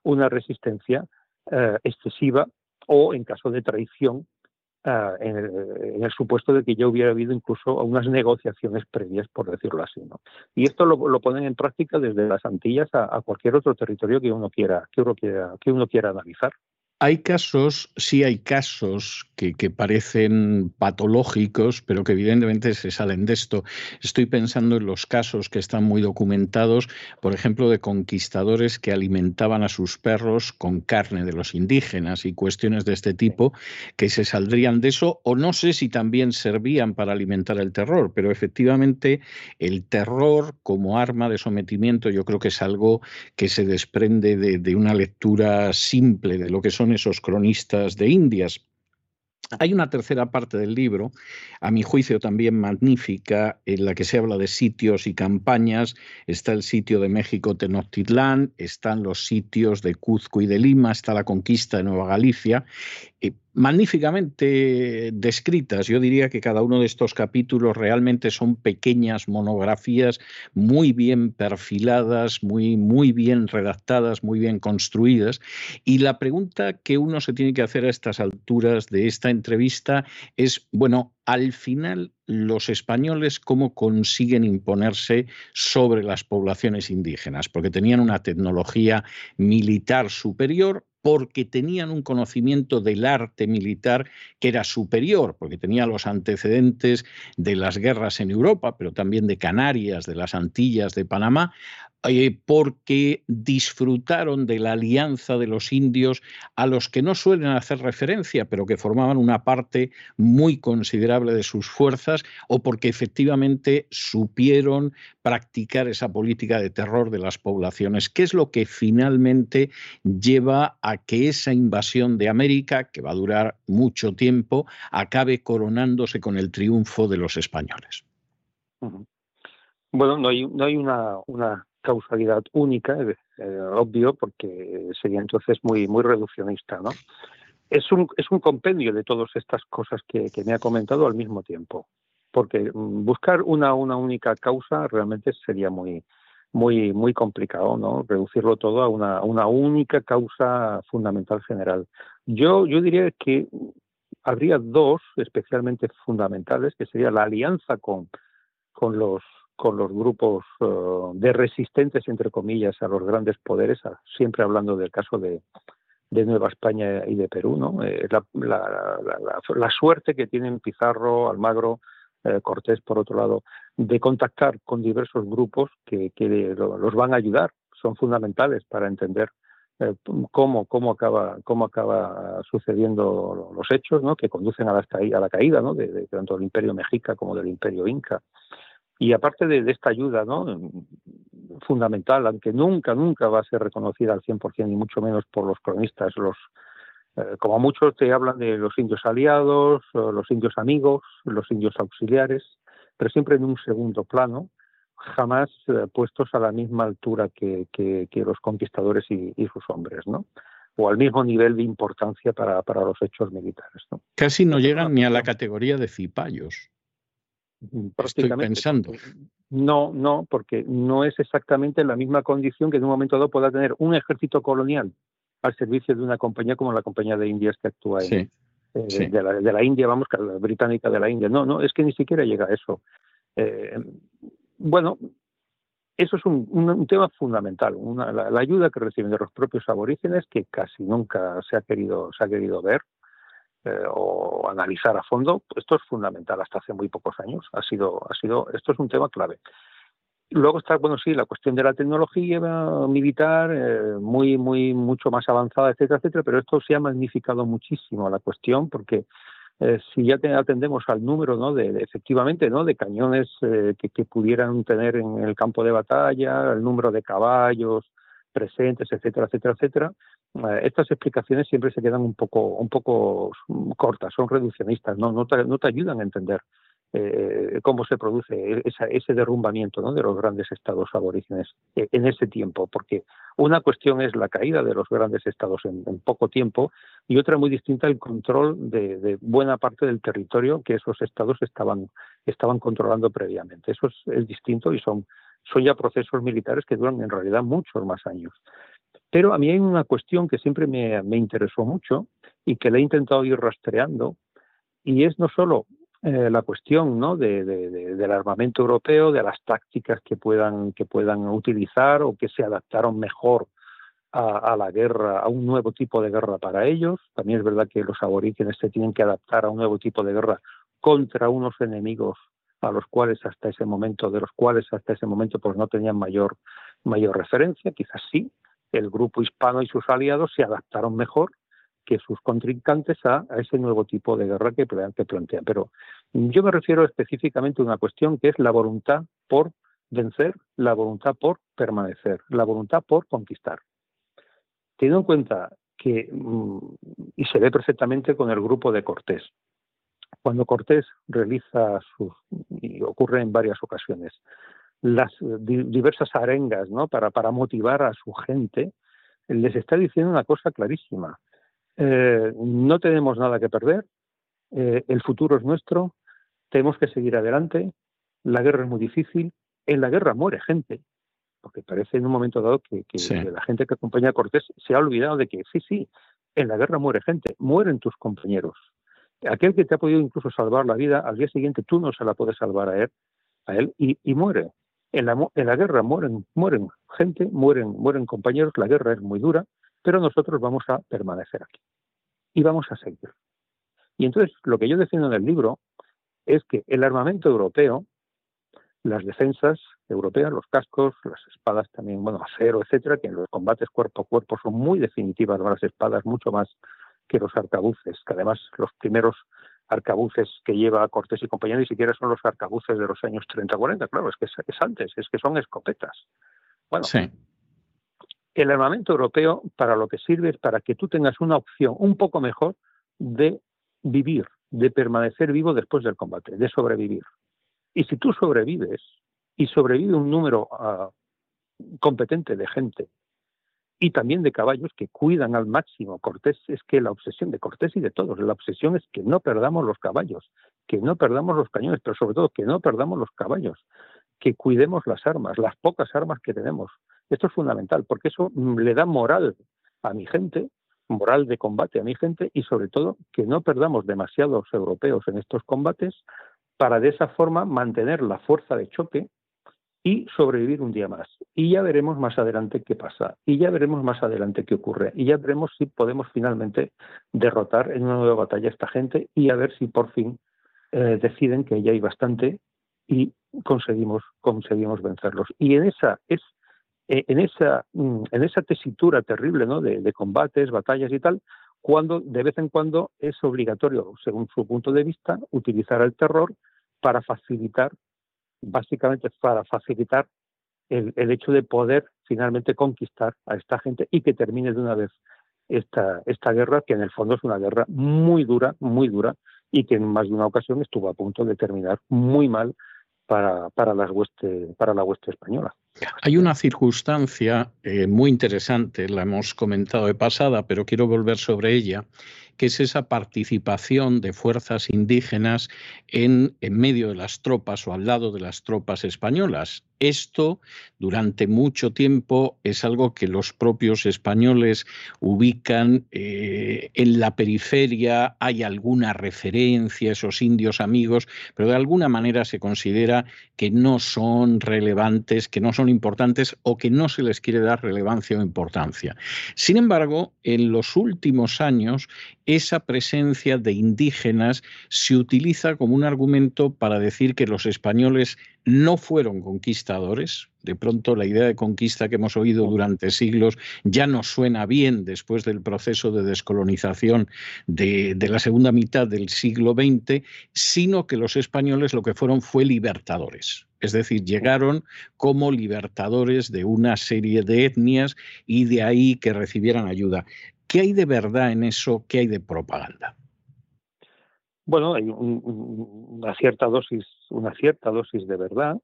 una resistencia eh, excesiva o en caso de traición uh, en, el, supuesto de que ya hubiera habido incluso unas negociaciones previas, por decirlo así. Y esto lo, lo, ponen en práctica desde las Antillas a, a, cualquier otro territorio que uno quiera, que uno quiera, que uno quiera analizar. Hay casos, sí hay casos que, que, parecen patológicos, pero que evidentemente se salen de esto. Estoy pensando en los casos que están muy documentados, por ejemplo, de conquistadores que alimentaban a sus perros con carne de los indígenas y cuestiones de este tipo que se saldrían de eso, o no sé si también servían para alimentar el terror, pero efectivamente el terror como arma de sometimiento yo creo que es algo que se desprende de, de una lectura simple de lo que son esos cronistas de Indias. Hay una tercera parte del libro, a mi juicio también magnífica, en la que se habla de sitios y campañas. Está el sitio de México Tenochtitlán, están los sitios de Cuzco y de Lima, está la conquista de Nueva Galicia. Magníficamente descritas. Yo diría que cada uno de estos capítulos realmente son pequeñas monografías muy bien perfiladas, muy, muy bien redactadas, muy bien construidas. Y la pregunta que uno se tiene que hacer a estas alturas de esta entrevista es, bueno, al final los españoles cómo consiguen imponerse sobre las poblaciones indígenas, porque tenían una tecnología militar superior, porque tenían un conocimiento del arte militar que era superior, porque tenía los antecedentes de las guerras en Europa, pero también de Canarias, de las Antillas, de Panamá, porque disfrutaron de la alianza de los indios a los que no suelen hacer referencia, pero que formaban una parte muy considerable de sus fuerzas, o porque efectivamente supieron practicar esa política de terror de las poblaciones. ¿Qué es lo que finalmente lleva a que esa invasión de América, que va a durar mucho tiempo, acabe coronándose con el triunfo de los españoles? Bueno, no hay, no hay una, una causalidad única, obvio, porque sería entonces muy, muy reduccionista, ¿no? Es un, es un compendio de todas estas cosas que, me ha comentado al mismo tiempo, porque mm, buscar una, una única causa realmente sería muy, muy, muy complicado, ¿no? Reducirlo todo a una, una única causa fundamental general. Yo, yo diría que habría dos especialmente fundamentales, que sería la alianza con, con los con los grupos eh, de resistentes, entre comillas, a los grandes poderes, siempre hablando del caso de, Nueva España y de Perú, ¿no? Eh, la, suerte que tienen Pizarro, Almagro, eh, Cortés, por otro lado, de contactar con diversos grupos que, los van a ayudar, son fundamentales para entender cómo, cómo, acaba, cómo acaba sucediendo los hechos ¿no? que conducen a la, a la caída de, tanto del imperio mexica como del imperio inca. Y aparte de, esta ayuda ¿no? fundamental, aunque nunca, nunca va a ser reconocida al 100%, ni mucho menos por los cronistas, los, eh, como muchos te hablan de los indios aliados, los indios amigos, los indios auxiliares, pero siempre en un segundo plano, jamás eh, puestos a la misma altura que, que, los conquistadores y, sus hombres, ¿no? o al mismo nivel de importancia para, para los hechos militares. ¿no? Casi no llegan ni a la categoría de cipayos. Prácticamente. pensando. No, no, porque no es exactamente la misma condición que en un momento dado pueda tener un ejército colonial al servicio de una compañía como la compañía de Indias que actúa en, eh, De, la, India, vamos, que la británica de la India. No, no, es que ni siquiera llega a eso. Eh, bueno, eso es un, tema fundamental, la, la, ayuda que reciben de los propios aborígenes que casi nunca se ha querido se ha querido ver eh, o analizar a fondo, esto es fundamental hasta hace muy pocos años. Ha sido, ha sido, esto es un tema clave. Luego está, bueno, sí, la cuestión de la tecnología militar, eh, muy, muy, mucho más avanzada, etcétera, etcétera, pero esto se ha magnificado muchísimo la cuestión porque eh, si ya atendemos al número, ¿no? De, efectivamente, ¿no? De cañones que, que, pudieran tener en el campo de batalla, el número de caballos presentes, etcétera, etcétera, etcétera, eh, estas explicaciones siempre se quedan un poco, un poco cortas, son reduccionistas, no, no, te, ayudan a entender eh, cómo se produce ese derrumbamiento de los grandes estados aborígenes eh, en ese tiempo, porque una cuestión es la caída de los grandes estados en, poco tiempo y otra muy distinta el control de, buena parte del territorio que esos estados estaban, estaban controlando previamente. Eso es, es distinto y son, son ya procesos militares que duran en realidad muchos más años. Pero a mí hay una cuestión que siempre me, interesó mucho y que le he intentado ir rastreando, y es no solo eh, la cuestión ¿no? del armamento europeo, de las tácticas que puedan, que puedan utilizar o que se adaptaron mejor a, la guerra, a un nuevo tipo de guerra para ellos. También es verdad que los aborígenes se tienen que adaptar a un nuevo tipo de guerra contra unos enemigos a los cuales hasta ese momento, de los cuales hasta ese momento pues no tenían mayor, mayor referencia, quizás sí, el grupo hispano y sus aliados se adaptaron mejor que sus contrincantes a, ese nuevo tipo de guerra que, que plantean. Pero yo me refiero específicamente a una cuestión que es la voluntad por vencer, la voluntad por permanecer, la voluntad por conquistar. Teniendo en cuenta que, mm, y se ve perfectamente con el grupo de Cortés, cuando Cortés realiza sus, y ocurre en varias ocasiones, las diversas arengas ¿no? para, para motivar a su gente, les está diciendo una cosa clarísima. eh, no tenemos nada que perder, eh, el futuro es nuestro, tenemos que seguir adelante, la guerra es muy difícil, en la guerra muere gente, porque parece en un momento dado que, la gente que acompaña a Cortés se ha olvidado de que sí, sí, en la guerra muere gente, mueren tus compañeros. Aquel que te ha podido incluso salvar la vida, al día siguiente tú no se la puedes salvar a él, a él y, muere. En la, la, guerra mueren, mueren gente, mueren, mueren compañeros, la guerra es muy dura, pero nosotros vamos a permanecer aquí y vamos a seguir. Y entonces lo que yo defiendo en el libro es que el armamento europeo, las defensas europeas, los cascos, las espadas también, bueno, acero, etcétera, que en los combates cuerpo a cuerpo son muy definitivas las espadas, mucho más que los arcabuces, que además los primeros arcabuces que lleva Cortés y compañía ni siquiera son los arcabuces de los años 30-40, claro, es que es, antes, es que son escopetas. Bueno, el armamento europeo para lo que sirve es para que tú tengas una opción un poco mejor de vivir, de permanecer vivo después del combate, de sobrevivir. Y si tú sobrevives y sobrevive un número ah, competente de gente y también de caballos que cuidan al máximo Cortés, es que la obsesión de Cortés y de todos, la obsesión es que no perdamos los caballos, que no perdamos los cañones, pero sobre todo que no perdamos los caballos, que cuidemos las armas, las pocas armas que tenemos. Esto es fundamental, porque eso mm, le da moral a mi gente, moral de combate a mi gente y sobre todo que no perdamos demasiados europeos en estos combates para de esa forma mantener la fuerza de choque y sobrevivir un día más. Y ya veremos más adelante qué pasa. Y ya veremos más adelante qué ocurre. Y ya veremos si podemos finalmente derrotar en una nueva batalla a esta gente y a ver si por fin eh, deciden que ya hay bastante y conseguimos, conseguimos vencerlos. Y en esa es eh, en esa mm, en esa tesitura terrible ¿no? de, de combates, batallas y tal, cuando de vez en cuando es obligatorio, según su punto de vista, utilizar el terror para facilitar básicamente para facilitar el, hecho de poder finalmente conquistar a esta gente y que termine de una vez esta, esta guerra, que en el fondo es una guerra muy dura, muy dura, y que en más de una ocasión estuvo a punto de terminar muy mal para, para, las para la hueste española. Hay una circunstancia eh, muy interesante, la hemos comentado de pasada, pero quiero volver sobre ella, que es esa participación de fuerzas indígenas en, medio de las tropas o al lado de las tropas españolas. Esto durante mucho tiempo es algo que los propios españoles ubican eh, en la periferia, hay alguna referencia, esos indios amigos, pero de alguna manera se considera que no son relevantes, que no son importantes o que no se les quiere dar relevancia o importancia. Sin embargo, en los últimos años esa presencia de indígenas se utiliza como un argumento para decir que los españoles no fueron conquistadores. De pronto la idea de conquista que hemos oído durante siglos ya no suena bien después del proceso de descolonización de, la segunda mitad del siglo XX, sino que los españoles lo que fueron fue libertadores. Es decir, llegaron como libertadores de una serie de etnias y de ahí que recibieran ayuda. ¿Qué hay de verdad en eso? ¿Qué hay de propaganda? Bueno, hay una cierta dosis, una cierta dosis de verdad,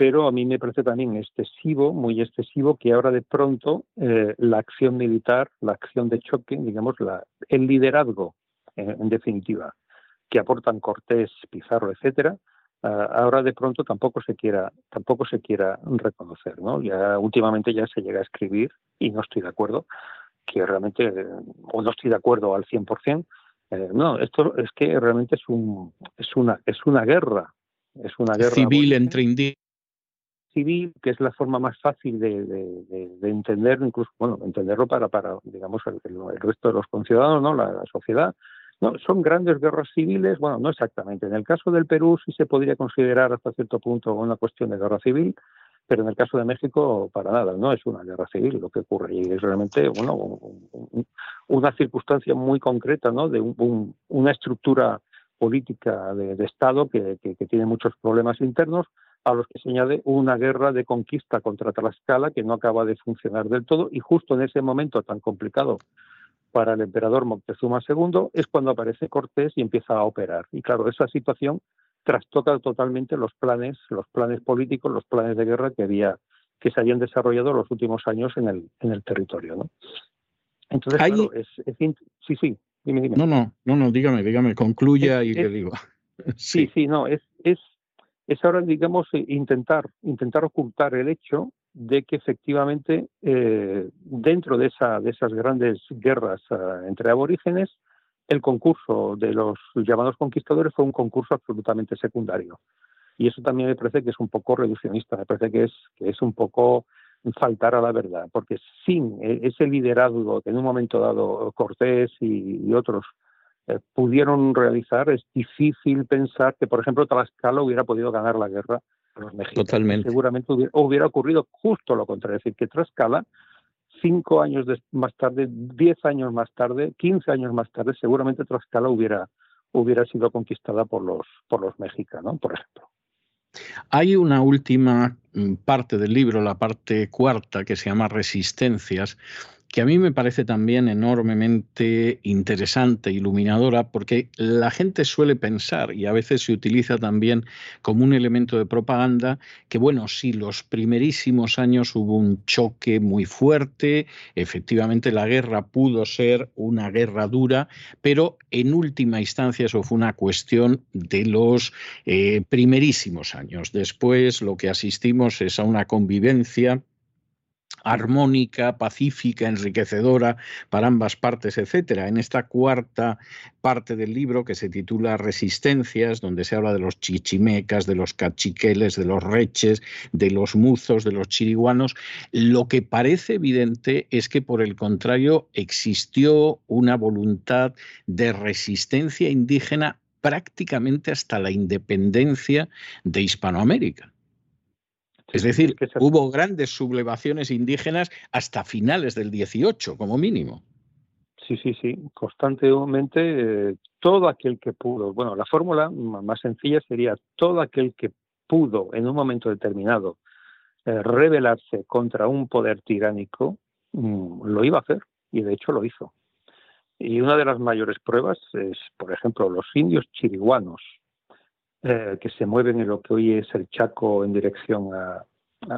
pero a mí me parece también excesivo, muy excesivo, que ahora de pronto eh, la acción militar, la acción de choque, digamos, la, el liderazgo, en definitiva, que aportan Cortés, Pizarro, etcétera, ah, ahora de pronto tampoco se quiera, tampoco se quiera reconocer, ¿no? Ya últimamente ya se llega a escribir y no estoy de acuerdo que realmente, o no estoy de acuerdo al 100%, eh, no, esto es que realmente es, un, es, una, es una guerra. Es una guerra civil entre. Civil, que es la forma más fácil de, de, entender, incluso, bueno, entenderlo para, para digamos, el, resto de los conciudadanos, ¿no? La, sociedad. No, son grandes guerras civiles, bueno, no exactamente. En el caso del Perú sí se podría considerar hasta cierto punto una cuestión de guerra civil, pero en el caso de México para nada, no es una guerra civil lo que ocurre y es realmente bueno una circunstancia muy concreta, ¿no? De una estructura política de, Estado que, tiene muchos problemas internos a los que se añade una guerra de conquista contra Tlaxcala que no acaba de funcionar del todo y justo en ese momento tan complicado para el emperador Moctezuma II es cuando aparece Cortés y empieza a operar. Y claro, esa situación trastoca totalmente los planes, los planes políticos, los planes de guerra que había que se habían desarrollado los últimos años en el, en el territorio. ¿no? Entonces, es, sí, sí, dime, dime. No, no, no, no, dígame, dígame, concluya y le digo. sí, sí, no, es, es, es ahora, digamos, intentar, intentar ocultar el hecho de que efectivamente eh, dentro de, esa, de esas grandes guerras ah, entre aborígenes, el concurso de los llamados conquistadores fue un concurso absolutamente secundario. Y eso también me parece que es un poco reduccionista, me parece que es, es un poco faltar a la verdad, porque sin e, ese liderazgo que en un momento dado Cortés y, otros eh, pudieron realizar, es difícil pensar que, por ejemplo, Tlaxcala hubiera podido ganar la guerra a los mexicanos. Totalmente. Seguramente hubiera, ocurrido justo lo contrario, es decir, que Tlaxcala, cinco años más tarde, diez años más tarde, quince años más tarde, seguramente Tlaxcala hubiera, hubiera sido conquistada por los, por los mexicanos, por ejemplo. Hay una última mm, parte del libro, la parte cuarta, que se llama Resistencias, que a mí me parece también enormemente interesante, iluminadora, porque la gente suele pensar, y a veces se utiliza también como un elemento de propaganda, que bueno, si los primerísimos años hubo un choque muy fuerte, efectivamente la guerra pudo ser una guerra dura, pero en última instancia eso fue una cuestión de los eh, primerísimos años. Después lo que asistimos es a una convivencia armónica, pacífica, enriquecedora para ambas partes, etcétera. En esta cuarta parte del libro que se titula Resistencias, donde se habla de los chichimecas, de los cachiqueles, de los reches, de los muzos, de los chiriguanos, lo que parece evidente es que por el contrario existió una voluntad de resistencia indígena prácticamente hasta la independencia de Hispanoamérica. Es decir, hubo grandes sublevaciones indígenas hasta finales del 18, como mínimo. Sí, sí, sí, constantemente eh, todo aquel que pudo. Bueno, la fórmula más sencilla sería todo aquel que pudo en un momento determinado eh, rebelarse contra un poder tiránico, mm, lo iba a hacer y de hecho lo hizo. Y una de las mayores pruebas es, por ejemplo, los indios chiriguanos, eh, que se mueven en lo que hoy es el Chaco en dirección a,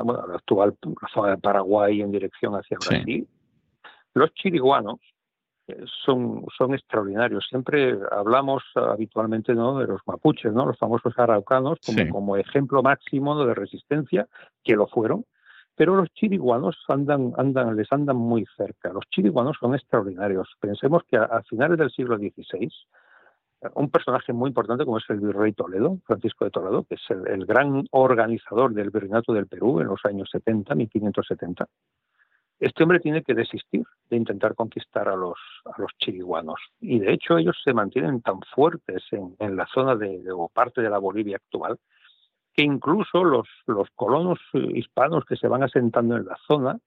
bueno, la actual zona de Paraguay en dirección hacia Brasil. Los chiriguanos eh, son, son extraordinarios. Siempre hablamos habitualmente ¿no? de los mapuches, ¿no? los famosos araucanos, como, como ejemplo máximo de resistencia, que lo fueron, pero los chiriguanos andan, andan, les andan muy cerca. Los chiriguanos son extraordinarios. Pensemos que a finales del siglo XVI, un personaje muy importante como es el virrey Toledo, Francisco de Toledo, que es el, gran organizador del virreinato del Perú en los años 70, 1570. Este hombre tiene que desistir de intentar conquistar a los, a los chiriguanos. Y de hecho ellos se mantienen tan fuertes en, la zona de, o parte de la Bolivia actual que incluso los, los colonos hispanos que se van asentando en la zona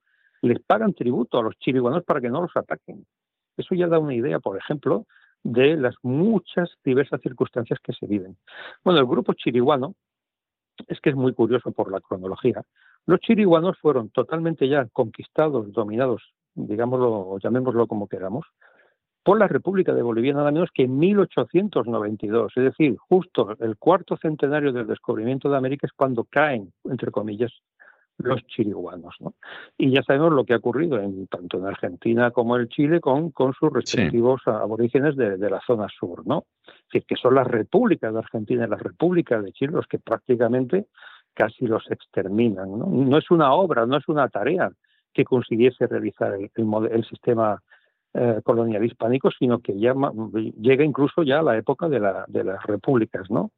les pagan tributo a los chiriguanos para que no los ataquen. Eso ya da una idea, por ejemplo, de las muchas diversas circunstancias que se viven. Bueno, el grupo chiriguano es que es muy curioso por la cronología. Los chiriguanos fueron totalmente ya conquistados, dominados, digámoslo, llamémoslo como queramos, por la República de Bolivia nada menos que en 1892, es decir, justo el cuarto centenario del descubrimiento de América es cuando caen, entre comillas, los chiriguanos. ¿no? Y ya sabemos lo que ha ocurrido en, tanto en Argentina como en Chile con, con sus respectivos aborígenes de, la zona sur, ¿no? Es decir, que son las repúblicas de Argentina y las repúblicas de Chile los que prácticamente casi los exterminan. No, no es una obra, no es una tarea que consiguiese realizar el, el, sistema eh, colonial hispánico, sino que ya llega incluso ya a la época de, la, de las repúblicas, ¿no?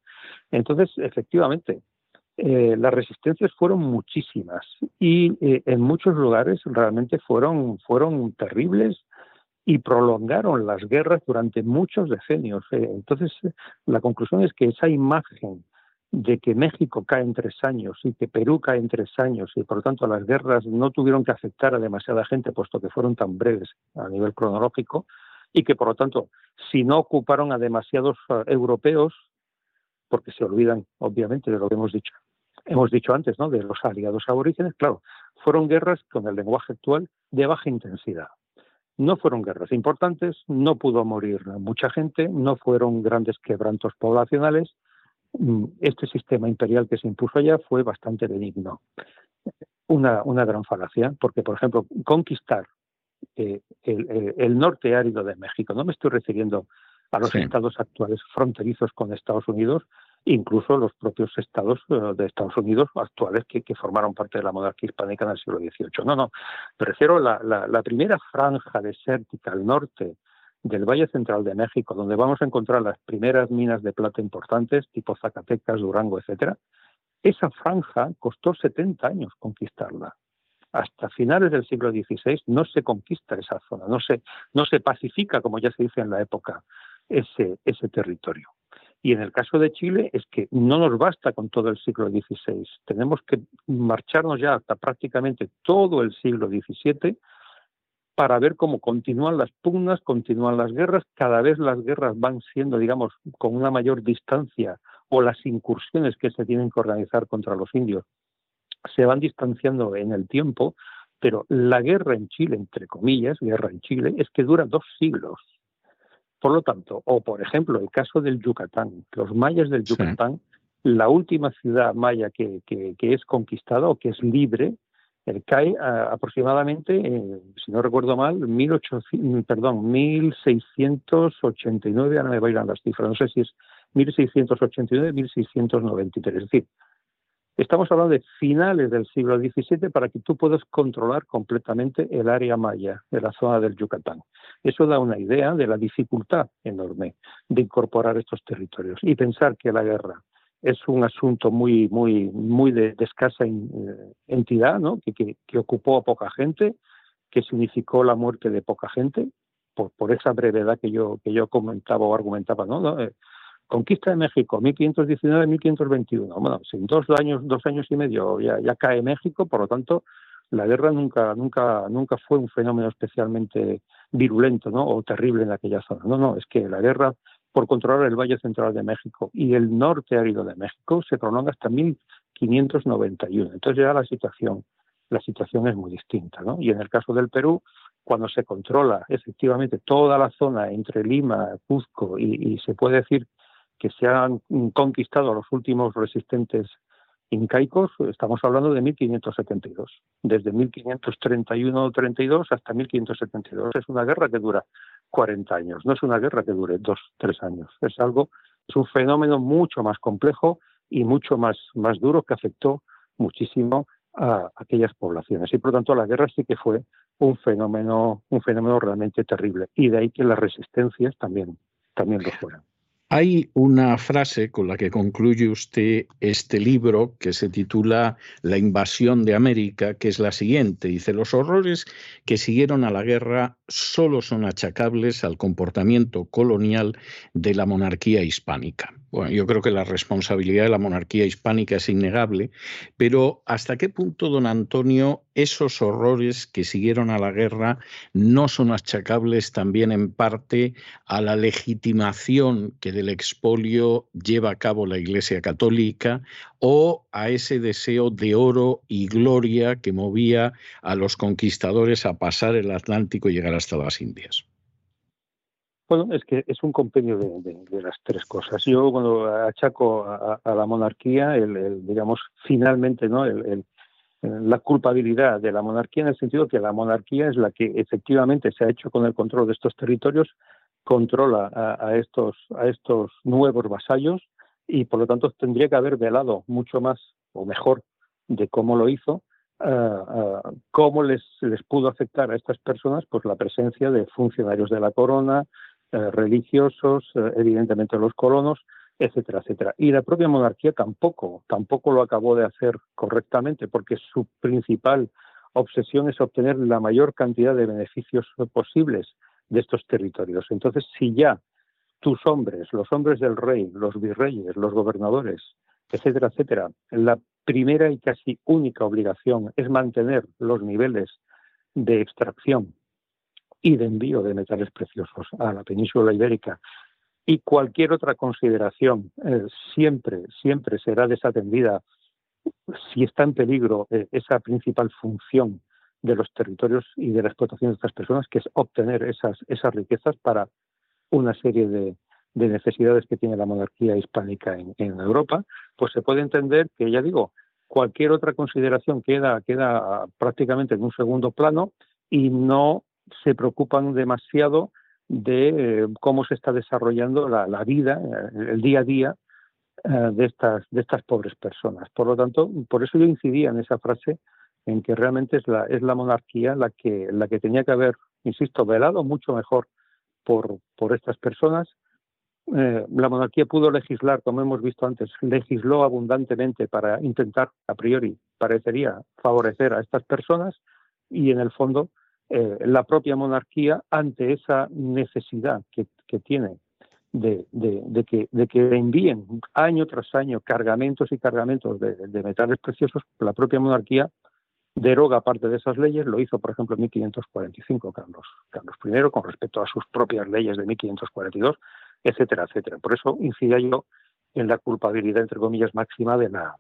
Entonces, efectivamente, eh, las resistencias fueron muchísimas y eh, en muchos lugares realmente fueron, fueron terribles y prolongaron las guerras durante muchos decenios. Eh. Entonces, la conclusión es que esa imagen de que México cae en tres años y que Perú cae en tres años y por lo tanto las guerras no tuvieron que afectar a demasiada gente puesto que fueron tan breves a nivel cronológico y que por lo tanto si no ocuparon a demasiados europeos porque se olvidan obviamente de lo que hemos dicho hemos dicho antes, ¿no? de los aliados aborígenes, claro, fueron guerras con el lenguaje actual de baja intensidad. No fueron guerras importantes, no pudo morir mucha gente, no fueron grandes quebrantos poblacionales. Mm, este sistema imperial que se impuso allá fue bastante benigno. Una, una gran falacia, porque, por ejemplo, conquistar eh, el, norte árido de México. No me estoy refiriendo a los estados actuales fronterizos con Estados Unidos, incluso los propios estados eh, de Estados Unidos actuales que, formaron parte de la monarquía hispánica en el siglo XVIII. No, no, me refiero a la, primera franja desértica al norte del Valle Central de México, donde vamos a encontrar las primeras minas de plata importantes, tipo Zacatecas, Durango, etcétera. Esa franja costó 70 años conquistarla. Hasta finales del siglo XVI no se conquista esa zona, no se, no se pacifica, como ya se dice en la época, ese, ese territorio. Y en el caso de Chile es que no nos basta con todo el siglo XVI, tenemos que marcharnos ya hasta prácticamente todo el siglo XVII para ver cómo continúan las pugnas, continúan las guerras, cada vez las guerras van siendo, digamos, con una mayor distancia o las incursiones que se tienen que organizar contra los indios se van distanciando en el tiempo, pero la guerra en Chile, entre comillas, guerra en Chile, es que dura dos siglos. Por lo tanto, o por ejemplo, el caso del Yucatán, los mayas del Yucatán, la última ciudad maya que, que, es conquistada o que es libre, eh, cae aproximadamente, eh, si no recuerdo mal, 1800, perdón, 1689, ahora me bailan las cifras, no sé si es 1689, 1693, es decir, Estamos hablando de finales del siglo XVII para que tú puedas controlar completamente el área maya de la zona del Yucatán. Eso da una idea de la dificultad enorme de incorporar estos territorios y pensar que la guerra es un asunto muy, muy, muy de, escasa eh, entidad, ¿no? Que, ocupó a poca gente, que significó la muerte de poca gente, por, por esa brevedad que yo, que yo comentaba o argumentaba, ¿no? Eh, Conquista de México, 1519-1521. Bueno, en dos años, dos años y medio ya cae México, por lo tanto, la guerra nunca, nunca, nunca fue un fenómeno especialmente virulento, ¿no? O terrible en aquella zona. No, no, es que la guerra por controlar el Valle Central de México y el norte árido de México se prolonga hasta 1591. Entonces ya la situación, la situación es muy distinta, ¿no? Y en el caso del Perú, cuando se controla efectivamente toda la zona entre Lima, Cuzco y se puede decir que se han conquistado los últimos resistentes incaicos, estamos hablando de 1572. Desde 1531-32 hasta 1572. Es una guerra que dura 40 años, no es una guerra que dure 2, 3 años. Es algo, es un fenómeno mucho más complejo y mucho más, más duro que afectó muchísimo a aquellas poblaciones. Y por lo tanto la guerra sí que fue un fenómeno, un fenómeno realmente terrible. Y de ahí que las resistencias también, también lo fueran. Hay una frase con la que concluye usted este libro que se titula La invasión de América, que es la siguiente. Dice, los horrores que siguieron a la guerra solo son achacables al comportamiento colonial de la monarquía hispánica. Bueno, yo creo que la responsabilidad de la monarquía hispánica es innegable, pero ¿hasta qué punto, don Antonio, esos horrores que siguieron a la guerra no son achacables también en parte a la legitimación que del expolio lleva a cabo la Iglesia Católica o a ese deseo de oro y gloria que movía a los conquistadores a pasar el Atlántico y llegar hasta las Indias? Bueno, es que es un compendio de, las tres cosas. Yo cuando achaco a, la monarquía, el, digamos, finalmente, ¿no? El, la culpabilidad de la monarquía en el sentido que la monarquía es la que efectivamente se ha hecho con el control de estos territorios, controla a, estos, a estos nuevos vasallos y por lo tanto tendría que haber velado mucho más o mejor de cómo lo hizo, cómo les, les pudo afectar a estas personas pues la presencia de funcionarios de la corona, eh, religiosos, evidentemente los colonos, etcétera, etcétera. Y la propia monarquía tampoco, tampoco lo acabó de hacer correctamente, porque su principal obsesión es obtener la mayor cantidad de beneficios posibles de estos territorios. Entonces, si ya tus hombres, los hombres del rey, los virreyes, los gobernadores, etcétera, etcétera, la primera y casi única obligación es mantener los niveles de extracción y de envío de metales preciosos a la península ibérica. Y cualquier otra consideración eh, siempre, siempre será desatendida si está en peligro eh, esa principal función de los territorios y de la explotación de estas personas, que es obtener esas, esas riquezas para una serie de, de necesidades que tiene la monarquía hispánica en, en, Europa, pues se puede entender que, ya digo, cualquier otra consideración queda, queda prácticamente en un segundo plano y no se preocupan demasiado de eh, cómo se está desarrollando la, vida, eh, el día a día eh, de estas de estas pobres personas. Por lo tanto, por eso yo incidía en esa frase en que realmente es la es la monarquía la que la que tenía que haber, insisto, velado mucho mejor por por estas personas. la monarquía pudo legislar, como hemos visto antes, legisló abundantemente para intentar, a priori, parecería favorecer a estas personas y en el fondo eh, la propia monarquía ante esa necesidad que, tiene de, que, de que envíen año tras año cargamentos y cargamentos de, metales preciosos, la propia monarquía deroga parte de esas leyes, lo hizo por ejemplo en 1545 Carlos, Carlos I con respecto a sus propias leyes de 1542, etcétera, etcétera. Por eso incidía yo en la culpabilidad, entre comillas, máxima de la,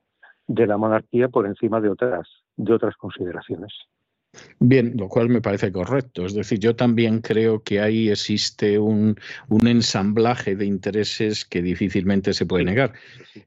de la monarquía por encima de otras, de otras consideraciones. Bien, lo cual me parece correcto. Es decir, yo también creo que ahí existe un, ensamblaje de intereses que difícilmente se puede negar.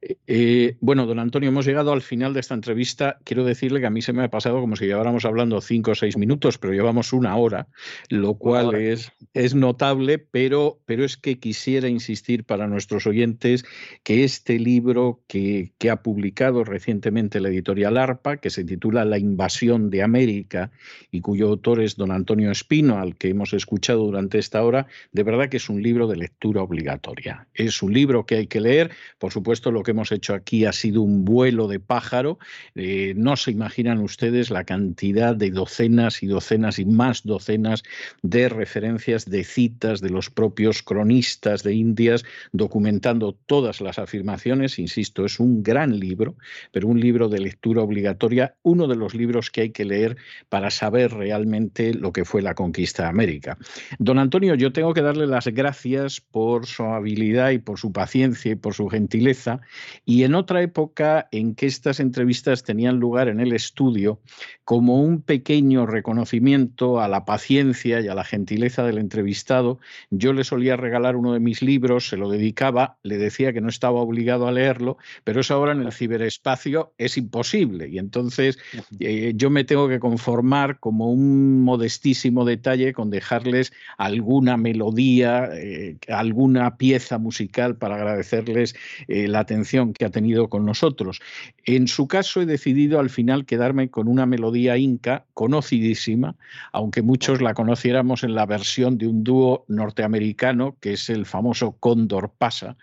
Eh, eh, bueno, don Antonio, hemos llegado al final de esta entrevista. Quiero decirle que a mí se me ha pasado como si lleváramos hablando cinco o seis minutos, pero llevamos una hora, lo cual es, es notable, pero, pero es que quisiera insistir para nuestros oyentes que este libro que, que ha publicado recientemente la editorial ARPA, que se titula La invasión de América, y cuyo autor es don Antonio Espino, al que hemos escuchado durante esta hora, de verdad que es un libro de lectura obligatoria. Es un libro que hay que leer. Por supuesto, lo que hemos hecho aquí ha sido un vuelo de pájaro. Eh, no se imaginan ustedes la cantidad de docenas y docenas y más docenas de referencias, de citas de los propios cronistas de Indias, documentando todas las afirmaciones. Insisto, es un gran libro, pero un libro de lectura obligatoria, uno de los libros que hay que leer para saber realmente lo que fue la conquista de América. Don Antonio, yo tengo que darle las gracias por su habilidad y por su paciencia y por su gentileza. Y en otra época en que estas entrevistas tenían lugar en el estudio, como un pequeño reconocimiento a la paciencia y a la gentileza del entrevistado, yo le solía regalar uno de mis libros, se lo dedicaba, le decía que no estaba obligado a leerlo, pero eso ahora en el ciberespacio es imposible. Y entonces eh, yo me tengo que conformar como un modestísimo detalle con dejarles alguna melodía, eh, alguna pieza musical para agradecerles eh, la atención que ha tenido con nosotros. En su caso he decidido al final quedarme con una melodía inca conocidísima, aunque muchos la conociéramos en la versión de un dúo norteamericano que es el famoso Cóndor Pasa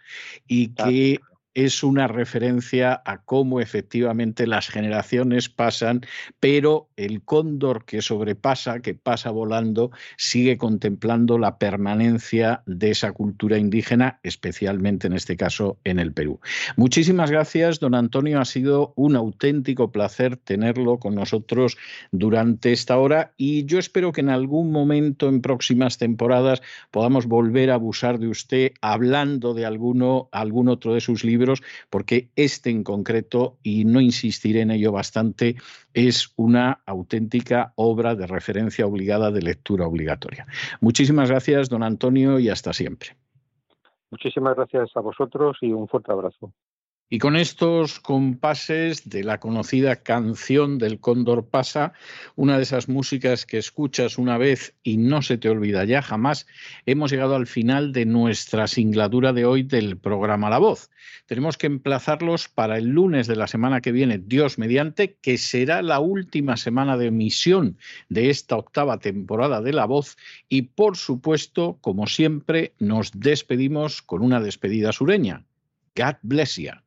y que es una referencia a cómo efectivamente las generaciones pasan, pero el cóndor que sobrepasa, que pasa volando, sigue contemplando la permanencia de esa cultura indígena, especialmente en este caso en el Perú. Muchísimas gracias, don Antonio. Ha sido un auténtico placer tenerlo con nosotros durante esta hora y yo espero que en algún momento en próximas temporadas podamos volver a abusar de usted hablando de alguno, algún otro de sus porque este en concreto, y no insistiré en ello bastante, es una auténtica obra de referencia obligada de lectura obligatoria. Muchísimas gracias, don Antonio, y hasta siempre. Muchísimas gracias a vosotros y un fuerte abrazo. Y con estos compases de la conocida canción del Cóndor pasa, una de esas músicas que escuchas una vez y no se te olvida ya jamás, hemos llegado al final de nuestra singladura de hoy del programa La Voz. Tenemos que emplazarlos para el lunes de la semana que viene, Dios mediante, que será la última semana de emisión de esta octava temporada de La Voz. Y por supuesto, como siempre, nos despedimos con una despedida sureña. God bless you.